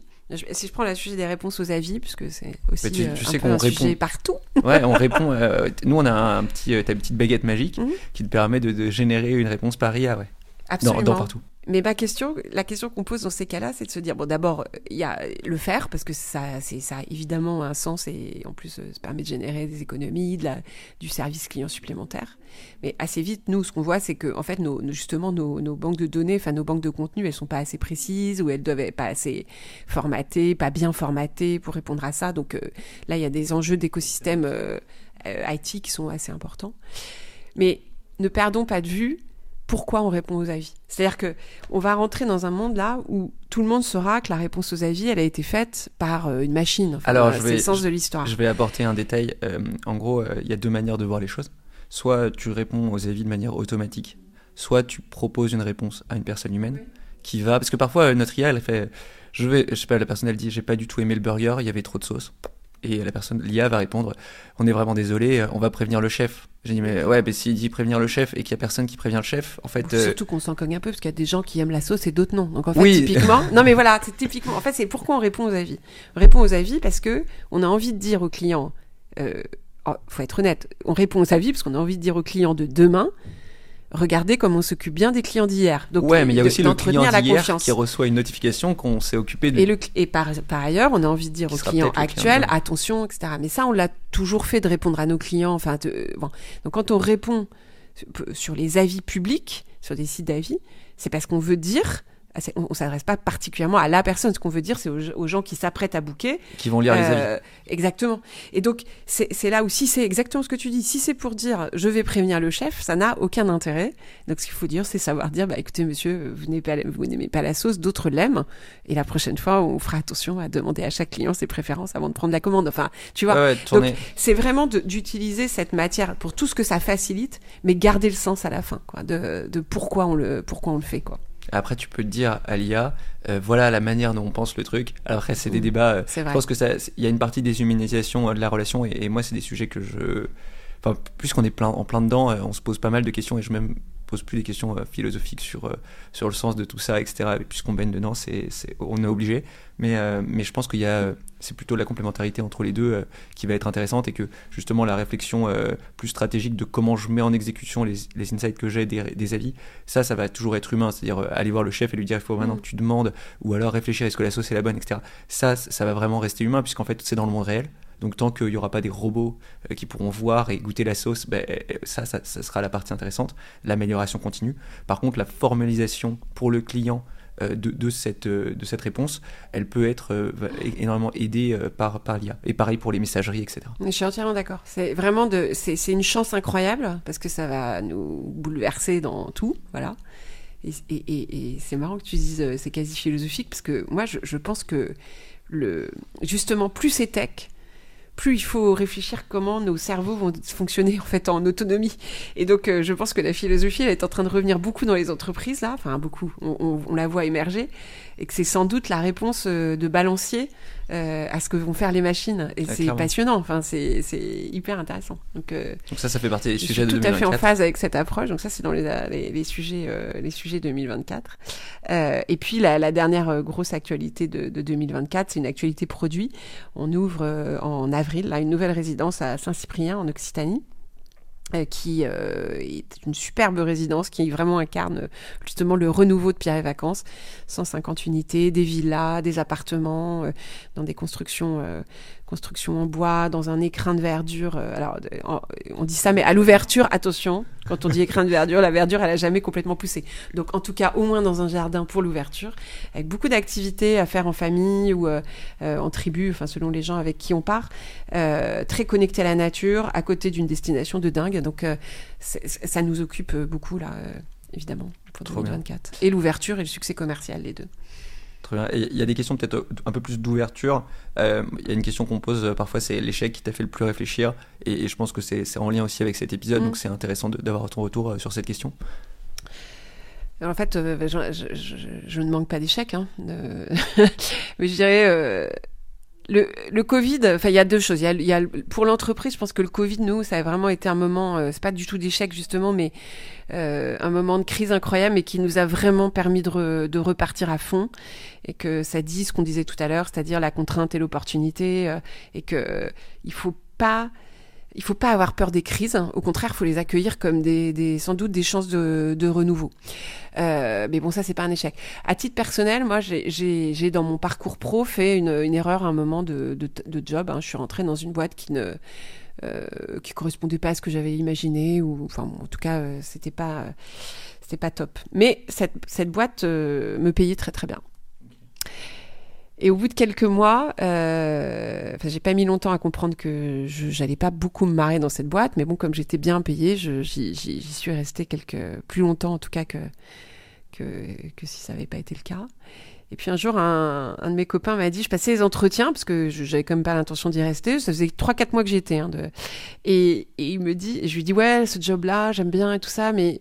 si je prends le sujet des réponses aux avis, puisque c'est aussi tu, euh, sais un, sujet partout. ouais, on répond. Euh, nous, on a un petit, euh, ta petite baguette magique mhm. qui te permet de, générer une réponse par IA, ouais. Absolument. dans partout. Mais ma question, la question qu'on pose dans ces cas-là, c'est de se dire bon, d'abord, il y a le faire parce que ça, c'est ça a évidemment un sens et en plus, euh, ça permet de générer des économies, de la, du service client supplémentaire. Mais assez vite, nous, ce qu'on voit, c'est que en fait, nos, justement, nos, nos, banques de données, enfin nos banques de contenu, elles sont pas assez précises ou elles doivent être pas assez formatées, pas bien formatées pour répondre à ça. Donc euh, là, il y a des enjeux d'écosystème euh, IT qui sont assez importants. Mais ne perdons pas de vue pourquoi on répond aux avis. C'est-à-dire que on va rentrer dans un monde là où tout le monde saura que la réponse aux avis, elle a été faite par euh, une machine. Alors, c'est le sens de l'histoire. Je vais apporter un détail. Euh, en gros, euh, il y a deux manières de voir les choses. Soit tu réponds aux avis de manière automatique, soit tu proposes une réponse à une personne humaine qui va, parce que parfois notre IA, elle fait, je vais, je sais pas, la personne elle dit, j'ai pas du tout aimé le burger, il y avait trop de sauce et la personne, l'IA va répondre On est vraiment désolé, on va prévenir le chef. J'ai dit Mais ouais, mais s'il dit prévenir le chef et qu'il y a personne qui prévient le chef, en fait. Euh, Surtout qu'on s'en cogne un peu parce qu'il y a des gens qui aiment la sauce et d'autres non. Donc en fait, typiquement. non, mais voilà, c'est typiquement. En fait, c'est pourquoi on répond aux avis. On répond aux avis parce que on a envie de dire au client. Euh, oh, faut être honnête, on répond aux avis parce qu'on a envie de dire au client de demain regardez comment on s'occupe bien des clients d'hier. Donc, ouais, mais il y a aussi le client d'hier qui reçoit une notification qu'on s'est occupé de. Et, le, et par, par, ailleurs, on a envie de dire au client actuel, attention, etc. Mais ça, on l'a toujours fait de répondre à nos clients. Enfin, bon. Donc, quand on répond sur les avis publics, sur des sites d'avis, c'est parce qu'on veut dire on, on s'adresse pas particulièrement à la personne. Ce qu'on veut dire, c'est aux, gens qui s'apprêtent à bouquer. Qui vont lire les avis. Euh, exactement. Et donc, c'est là où, si c'est exactement ce que tu dis, si c'est pour dire je vais prévenir le chef, ça n'a aucun intérêt. Donc, ce qu'il faut dire, c'est savoir dire bah, écoutez, monsieur, vous n'aimez pas, la sauce, d'autres l'aiment. Et la prochaine fois, on fera attention à demander à chaque client ses préférences avant de prendre la commande. Enfin, tu vois. donc, c'est vraiment d'utiliser cette matière pour tout ce que ça facilite, mais garder le sens à la fin, quoi, de, de pourquoi, on le, pourquoi on le fait, quoi. Après, tu peux te dire à l'IA, euh, voilà la manière dont on pense le truc. Alors après, c'est des mmh. débats. Euh, je pense que ça, il y a une partie des humanisations euh, de la relation, et, moi, c'est des sujets que je, enfin, puisqu'on est plein, en plein dedans, on se pose pas mal de questions, et je même pose plus des questions philosophiques sur sur le sens de tout ça, etc. puisqu'on baigne dedans, c'est, on est obligé. Mais mais je pense qu'il y a c'est plutôt la complémentarité entre les deux euh, qui va être intéressante et que justement la réflexion euh, plus stratégique de comment je mets en exécution les, insights que j'ai des, avis, ça, ça va toujours être humain, c'est-à-dire euh, aller voir le chef et lui dire il faut maintenant mm. que tu demandes ou alors réfléchir est-ce que la sauce est la bonne, etc. Ça, ça va vraiment rester humain puisqu'en fait c'est dans le monde réel. Donc tant qu'il n'y aura pas des robots qui pourront voir et goûter la sauce, ben, ça, ça, sera la partie intéressante, l'amélioration continue. Par contre, la formalisation pour le client euh, de, cette, euh, de cette réponse, elle peut être euh, énormément aidée par, par l'IA. Et pareil pour les messageries, etc. Je suis entièrement d'accord. C'est vraiment de, c'est, une chance incroyable parce que ça va nous bouleverser dans tout, voilà. Et, et, c'est marrant que tu dises c'est quasi philosophique parce que moi je, je pense que le, justement plus c'est tech, plus il faut réfléchir comment nos cerveaux vont fonctionner en fait en autonomie. Et donc, euh, je pense que la philosophie, elle est en train de revenir beaucoup dans les entreprises là, enfin beaucoup, on la voit émerger et que c'est sans doute la réponse euh, de balancier euh, à ce que vont faire les machines. Et c'est passionnant, enfin, c'est hyper intéressant. Donc, euh, donc, ça, ça fait partie des sujets de 2024. tout à fait en phase avec cette approche. Donc ça, c'est dans les, les, sujets, les sujets 2024. et puis la, la, dernière grosse actualité de, de 2024, c'est une actualité produit. On ouvre en avril là, une nouvelle résidence à Saint-Cyprien en Occitanie. Euh, qui euh, est une superbe résidence qui vraiment incarne euh, justement le renouveau de Pierre et Vacances. 150 unités, des villas, des appartements, dans des constructions construction en bois, dans un écrin de verdure. Euh, alors, on dit ça, mais à l'ouverture, attention, quand on dit écrin de verdure, la verdure, elle a jamais complètement poussé. Donc, en tout cas, au moins dans un jardin pour l'ouverture, avec beaucoup d'activités à faire en famille ou euh, euh, en tribu, enfin, selon les gens avec qui on part, très connecté à la nature, à côté d'une destination de dingue. Donc, ça nous occupe beaucoup, là, évidemment, pour 2024. Et l'ouverture et le succès commercial, les deux. Il y a des questions peut-être un peu plus d'ouverture. Euh, il y a une question qu'on pose euh, parfois, c'est l'échec qui t'a fait le plus réfléchir. Et, je pense que c'est en lien aussi avec cet épisode, mm. donc c'est intéressant d'avoir ton retour euh, sur cette question. en fait, je, ne manque pas d'échecs, hein, mais je dirais le, Covid, enfin, il y a deux choses. Il y a, pour l'entreprise, je pense que le Covid, nous, ça a vraiment été un moment, euh, c'est pas du tout d'échec justement, mais euh, un moment de crise incroyable et qui nous a vraiment permis de, de repartir à fond et que ça dit ce qu'on disait tout à l'heure, c'est-à-dire la contrainte et l'opportunité euh, et que il faut pas il faut pas avoir peur des crises. Au contraire, il faut les accueillir comme des, des, sans doute des chances de, de renouveau. Euh, mais bon, ça, c'est pas un échec. À titre personnel, moi, j'ai dans mon parcours pro fait une, une erreur à un moment de, de, job. Hein. Je suis rentrée dans une boîte qui ne euh, qui correspondait pas à ce que j'avais imaginé ou enfin en tout cas euh, c'était pas pas top. Mais cette, cette boîte euh, me payait très très bien. Et au bout de quelques mois, euh, j'ai pas mis longtemps à comprendre que j'allais pas beaucoup me marrer dans cette boîte, mais bon, comme j'étais bien payée, j'y suis restée plus longtemps en tout cas que que, si ça n'avait pas été le cas. Et puis un jour, un, de mes copains m'a dit, je passais les entretiens parce que j'avais quand même pas l'intention d'y rester. Ça faisait 3-4 mois que j'y étais. Hein, et, et, il me dit, je lui dis ouais, ce job-là, j'aime bien et tout ça, mais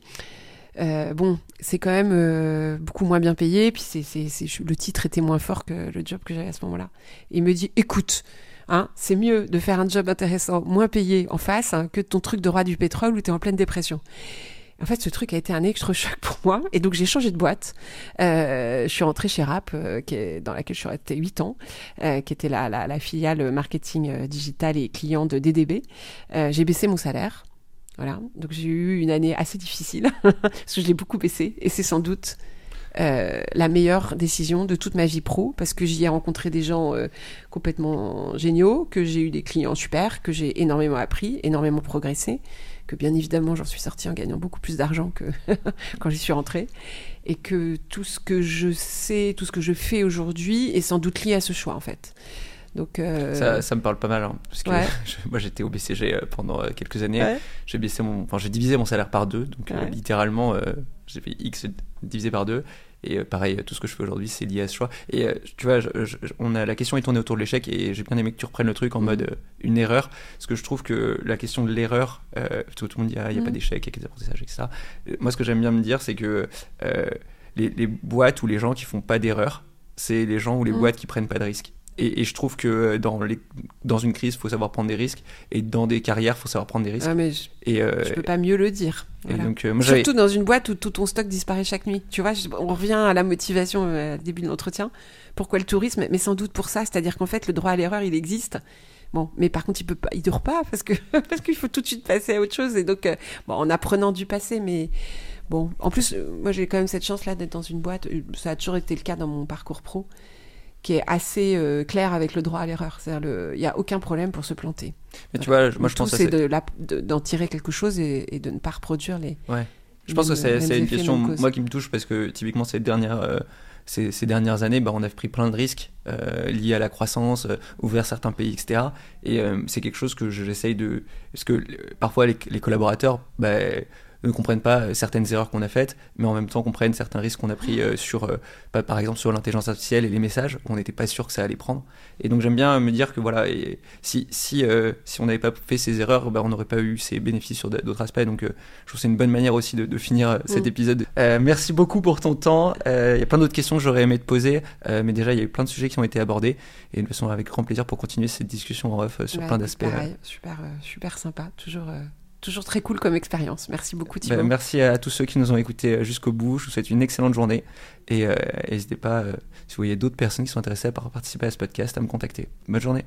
euh, bon, c'est quand même euh, beaucoup moins bien payé, puis le titre était moins fort que le job que j'avais à ce moment-là. Il me dit, écoute, hein, c'est mieux de faire un job intéressant, moins payé en face, hein, que ton truc de roi du pétrole où tu es en pleine dépression. En fait, ce truc a été un extra-choc pour moi, et donc j'ai changé de boîte. Euh, je suis rentrée chez Rap, qui est, dans laquelle je suis restée 8 ans, qui était la, la, la, filiale marketing digital et client de DDB. j'ai baissé mon salaire. Voilà, donc j'ai eu une année assez difficile, parce que je l'ai beaucoup baissé, et c'est sans doute euh, la meilleure décision de toute ma vie pro, parce que j'y ai rencontré des gens euh, complètement géniaux, que j'ai eu des clients super, que j'ai énormément appris, énormément progressé, que bien évidemment j'en suis sortie en gagnant beaucoup plus d'argent que quand j'y suis rentrée, et que tout ce que je sais, tout ce que je fais aujourd'hui est sans doute lié à ce choix en fait. Donc, euh, ça, ça, me parle pas mal, hein, parce que moi j'étais au BCG euh, pendant euh, quelques années. J'ai baissé mon, enfin j'ai divisé mon salaire par deux, donc littéralement j'ai fait X divisé par deux. Et pareil, tout ce que je fais aujourd'hui, c'est lié à ce choix. Et tu vois, on a, la question est tournée autour de l'échec et j'ai bien aimé que tu reprennes le truc en mm. mode une erreur. Parce que je trouve que la question de l'erreur, tout, le monde dit, ah, il n'y a pas mm. d'échec, il y a des apprentissages, etc. Moi, ce que j'aime bien me dire, c'est que les, les, boîtes ou les gens qui font pas d'erreur, c'est les gens ou les mm. boîtes qui prennent pas de risques. Et, je trouve que dans, les, dans une crise, il faut savoir prendre des risques. Et dans des carrières, il faut savoir prendre des risques. Ah, mais je, et euh, peux pas mieux le dire. donc, euh, Surtout dans une boîte où tout ton stock disparaît chaque nuit. Tu vois, on revient à la motivation euh, au début de l'entretien. Pourquoi le tourisme? Mais sans doute pour ça. C'est-à-dire qu'en fait, le droit à l'erreur, il existe. Bon, mais par contre, il peut pas, il dure pas parce que parce qu'il faut tout de suite passer à autre chose. Et donc, bon, en apprenant du passé, mais bon, en plus, moi, j'ai quand même cette chance-là d'être dans une boîte. Ça a toujours été le cas dans mon parcours pro qui est assez euh, clair avec le droit à l'erreur. C'est-à-dire, il n'y a aucun problème pour se planter. Mais tu vois, moi je pense c'est d'en tirer quelque chose et, de ne pas reproduire les. Ouais. Je pense que c'est une question moi qui me touche parce que typiquement ces dernières euh, ces, ces, dernières années, bah, on a pris plein de risques euh, liés à la croissance, ouvrir certains pays, etc. Et c'est quelque chose que j'essaye de parce que parfois les, les collaborateurs, bah, ne comprennent pas certaines erreurs qu'on a faites, mais en même temps comprennent certains risques qu'on a pris sur, par exemple, sur l'intelligence artificielle et les messages, on n'était pas sûr que ça allait prendre. Et donc j'aime bien me dire que voilà, et si, si, si on n'avait pas fait ces erreurs, bah, on n'aurait pas eu ces bénéfices sur d'autres aspects. Donc je trouve que c'est une bonne manière aussi de, finir cet mm. épisode. merci beaucoup pour ton temps. Il y a plein d'autres questions que j'aurais aimé te poser, mais déjà il y a eu plein de sujets qui ont été abordés. Et de toute façon, avec grand plaisir pour continuer cette discussion en off sur plein d'aspects. super, super sympa. Toujours toujours très cool comme expérience. Merci beaucoup Thibaut. merci à tous ceux qui nous ont écoutés euh, jusqu'au bout. Je vous souhaite une excellente journée et euh, n'hésitez pas, euh, si vous voyez d'autres personnes qui sont intéressées par participer à ce podcast, à me contacter. Bonne journée.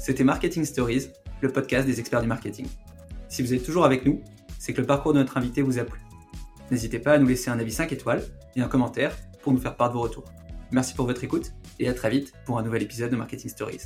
C'était Marketing Stories, le podcast des experts du marketing. Si vous êtes toujours avec nous, c'est que le parcours de notre invité vous a plu. N'hésitez pas à nous laisser un avis 5 étoiles et un commentaire pour nous faire part de vos retours. Merci pour votre écoute et à très vite pour un nouvel épisode de Marketing Stories.